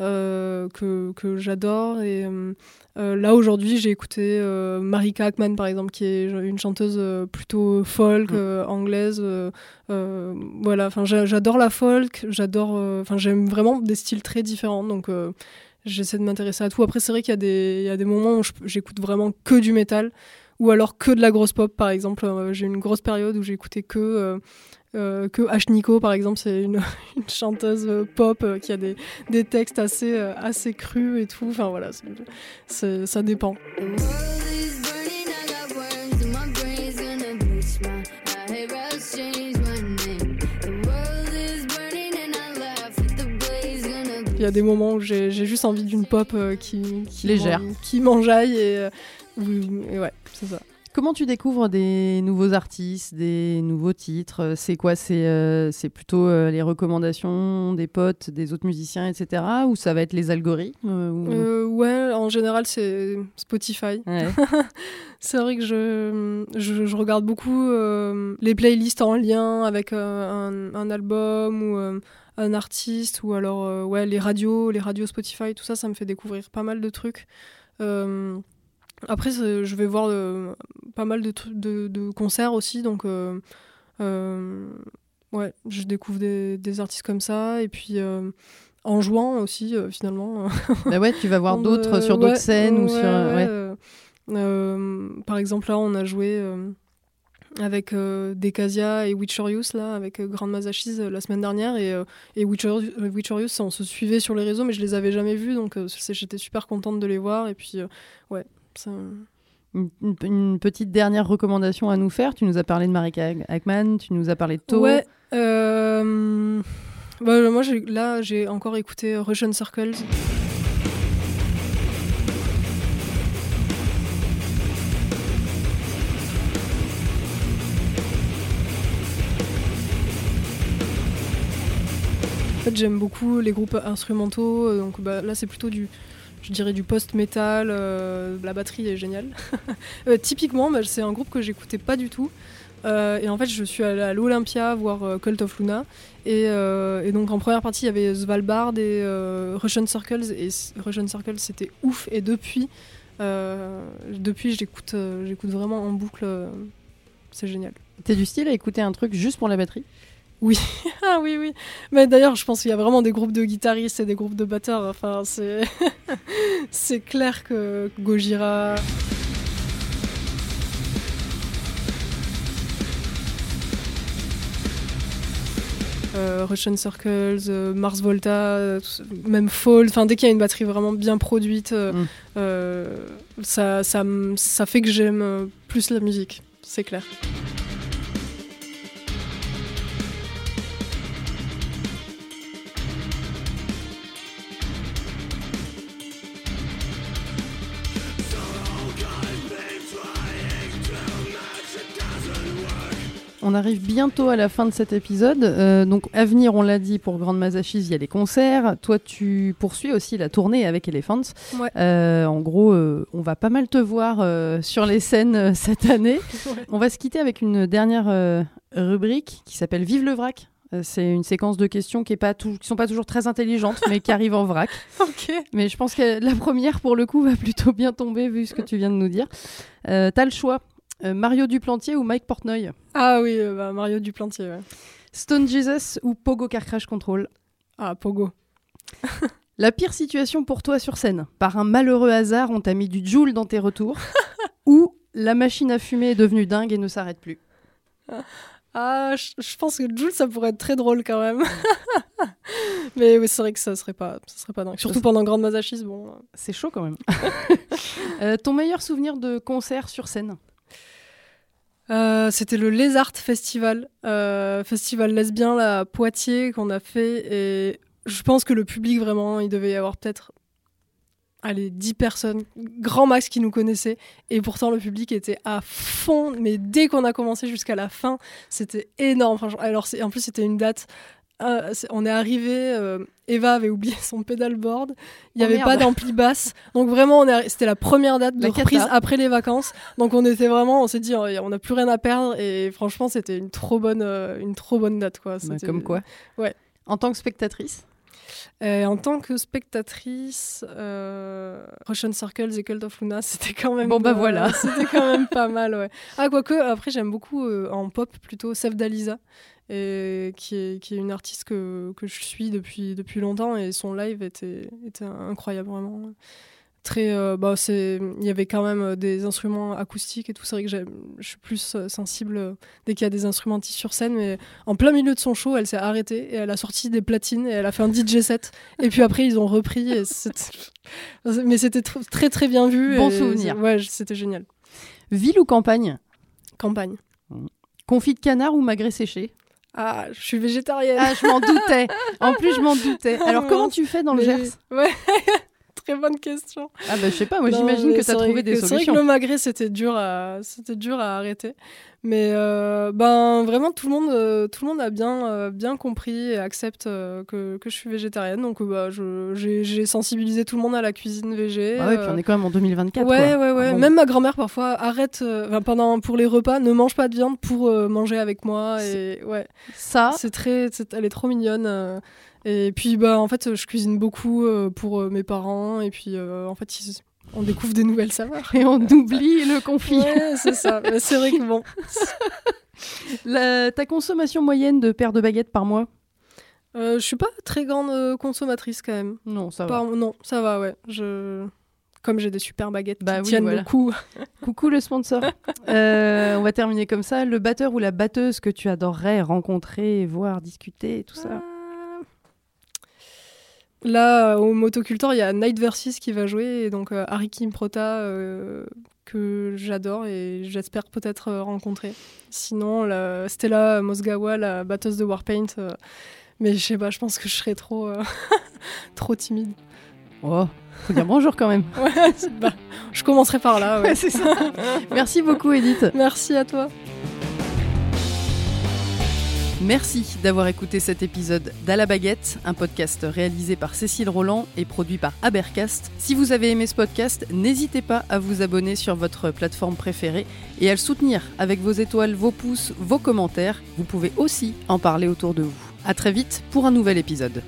euh, que, que j'adore. Et euh, euh, là, aujourd'hui, j'ai écouté Marika Ackman, par exemple, qui est une chanteuse plutôt folk, Mm. anglaise. voilà, enfin, j'a- j'adore la folk. J'adore. Enfin, j'aime vraiment des styles très différents. Donc. J'essaie de m'intéresser à tout. Après, c'est vrai qu'il y, a des- il y a des moments où j'écoute vraiment que du métal ou alors que de la grosse pop, par exemple. Euh, J'ai une grosse période où j'ai écouté que, euh, euh, que H. Nico, par exemple. C'est une, une chanteuse euh, pop euh, qui a des, des textes assez, assez crus et tout. Enfin, voilà, c'est- ça dépend. Il y a des moments où j'ai juste envie d'une pop qui, qui Légère. qui m'enjaille et, et ouais, c'est ça. Comment tu découvres des nouveaux artistes, des nouveaux titres? C'est quoi? C'est euh, plutôt euh, les recommandations des potes, des autres musiciens, etc. Ou ça va être les algorithmes euh, ou- Euh, ouais, en général, c'est Spotify. Ouais. C'est vrai que je, je, je regarde beaucoup les playlists en lien avec un, un album ou un artiste ou alors euh, ouais, les radios, les radios Spotify, tout ça, ça me fait découvrir pas mal de trucs. Euh, après, je vais voir euh, pas mal de, tru- de, de concerts aussi, donc euh, euh, ouais, je découvre des, des artistes comme ça et puis en jouant aussi finalement. Bah ouais, tu vas voir On, d'autres sur d'autres ouais, scènes ou sur. ouais, par exemple, là, on a joué avec euh, Decasia et Witcherius, là, avec euh, Grand Mazachis euh, la semaine dernière. Et, et Witcherius, Witcherius, on se suivait sur les réseaux, mais je les avais jamais vus, donc j'étais super contente de les voir. Et puis, ouais, Une, petite dernière recommandation à nous faire. Tu nous as parlé de Marika Ackman, tu nous as parlé de To. Ouais. euh, bah, moi, j'ai- là, j'ai encore écouté Russian Circles. fait, j'aime beaucoup les groupes instrumentaux. euh, Donc bah, là, c'est plutôt du, je dirais du post-metal. euh, la batterie est géniale. Euh, typiquement, bah, c'est un groupe que j'écoutais pas du tout. Euh, et en fait, je suis allée à l'Olympia voir Cult of Luna. Et, donc, en première partie, il y avait Svalbard et Russian Circles. Et Russian Circles, c'était ouf. Et depuis, depuis j'écoute j'écoute vraiment en boucle. c'est génial. T'es du style à écouter un truc juste pour la batterie? Ah oui, oui. Mais d'ailleurs, je pense qu'il y a vraiment des groupes de guitaristes et des groupes de batteurs. Enfin, c'est c'est clair que Gojira. euh, Russian Circles, euh, Mars Volta, euh, même Fall, enfin dès qu'il y a une batterie vraiment bien produite, Mm. ça, ça, fait que j'aime plus la musique, c'est clair. On arrive bientôt à la fin de cet épisode. Euh, donc, à venir, on l'a dit, pour Grande Mazachis, il y a les concerts. Toi, tu poursuis aussi la tournée avec Elephants. Ouais. Euh, en gros, euh, on va pas mal te voir sur les scènes cette année. Ouais. On va se quitter avec une dernière rubrique qui s'appelle Vive le vrac. C'est une séquence de questions qui, qui sont pas toujours très intelligentes, mais qui arrivent en vrac. Mais je pense que la première, pour le coup, va plutôt bien tomber vu ce que tu viens de nous dire. Euh, T'as le choix. Euh, Mario Duplantier ou Mike Portnoy Ah oui, euh, bah, Mario Duplantier, ouais. Stone Jesus ou Pogo Car Crash Control Ah, Pogo. La pire situation pour toi sur scène Par un malheureux hasard, on t'a mis du joule dans tes retours Ou la machine à fumer est devenue dingue et ne s'arrête plus Ah, je, je pense que Jules, ça pourrait être très drôle quand même. Mais oui, c'est vrai que ça serait pas, ça serait pas dingue. Surtout pendant Grande Mazachis, bon. euh. C'est chaud quand même. Euh, ton meilleur souvenir de concert sur scène Euh, C'était le Arts Festival, euh, festival lesbien à Poitiers qu'on a fait. Et je pense que le public, vraiment, il devait y avoir peut-être. Allez, 10 personnes, grand max qui nous connaissaient. Et pourtant, le public était à fond. Mais dès qu'on a commencé jusqu'à la fin, c'était énorme. Alors, en plus, c'était une date. Euh, c'est- on est arrivé, euh, Eva avait oublié son pedalboard, il n'y Oh avait merde. pas d'ampli basse, donc vraiment on est arri- c'était la première date de La cata. reprise après les vacances, donc on était vraiment, on s'est dit euh, on n'a plus rien à perdre et franchement c'était une trop bonne, euh, une trop bonne date quoi. Bah, Comme quoi Ouais. En tant que spectatrice? Euh, en tant que spectatrice, euh, Russian Circles et Cult of Luna, c'était quand même. Bon, bah, euh, voilà. C'était quand même pas mal, ouais. Ah, quoique, après, j'aime beaucoup euh, en pop plutôt Sef Dalisa, et qui, est, qui est une artiste que, que je suis depuis, depuis longtemps, et son live était, était incroyable, vraiment. Très, euh, bah, c'est, il y avait quand même euh, des instruments acoustiques et tout. C'est vrai que je suis plus euh, sensible dès qu'il y a des instrumentistes sur scène, mais en plein milieu de son show, elle s'est arrêtée et elle a sorti des platines et elle a fait un DJ set. Et puis après, ils ont repris. et Mais c'était tr- très très bien vu. Bon et souvenir. Ouais, c'était génial. Ville ou campagne? Campagne. Confit de canard ou magret séché? Ah, je suis végétarienne. Ah, je m'en doutais En plus, je m'en doutais Alors, comment tu fais dans le Gers? Ouais. Très bonne question. Ah, bah, je sais pas, moi j'imagine que t'as vrai trouvé des que- C'est vrai que solutions. le magret, c'était dur à, c'était dur à arrêter. Mais euh, ben vraiment, tout le monde, euh, tout le monde a bien, euh, bien compris et accepte que, que je suis végétarienne. Donc, bah, j'ai sensibilisé tout le monde à la cuisine végé. Ah ouais, puis on est quand même en 2024. Ouais, quoi. ouais, ouais. Bon. Même ma grand-mère parfois arrête pendant pour les repas, ne mange pas de viande pour manger avec moi. Et ouais, Ça, c'est très, elle est trop mignonne. et puis bah en fait, je cuisine beaucoup pour mes parents. Et puis en fait, ils- on découvre des nouvelles saveurs. et on oublie le. Ouais, c'est ça. C'est vrai que bon, La- ta consommation moyenne de paires de baguettes par mois? Euh, je suis pas très grande euh, consommatrice quand même. Non, ça va. Non, ça va, ouais. Je comme j'ai des super baguettes Bah qui oui, tiennent voilà. le coup. Coucou le sponsor. Euh, on va terminer comme ça. Le batteur ou la batteuse que tu adorerais rencontrer, voir, discuter, tout ça. Euh, Là, au Motocultor, il y a Night Versus qui va jouer, et donc euh, Harry Kim Prota, euh, que j'adore et j'espère peut-être euh, rencontrer. Sinon, la Stella Mosgawa, la batteuse de Warpaint, euh, mais je sais pas, je pense que je serais trop, euh, trop timide. Oh, faut dire bonjour quand même. Ouais, bah, je commencerai par là. ouais. Ouais, c'est ça. Merci beaucoup, Edith. Merci à toi. Merci d'avoir écouté cet épisode d'À la baguette, un podcast réalisé par Cécile Roland et produit par Abercast. Si vous avez aimé ce podcast, n'hésitez pas à vous abonner sur votre plateforme préférée et à le soutenir avec vos étoiles, vos pouces, vos commentaires. Vous pouvez aussi en parler autour de vous. À très vite pour un nouvel épisode.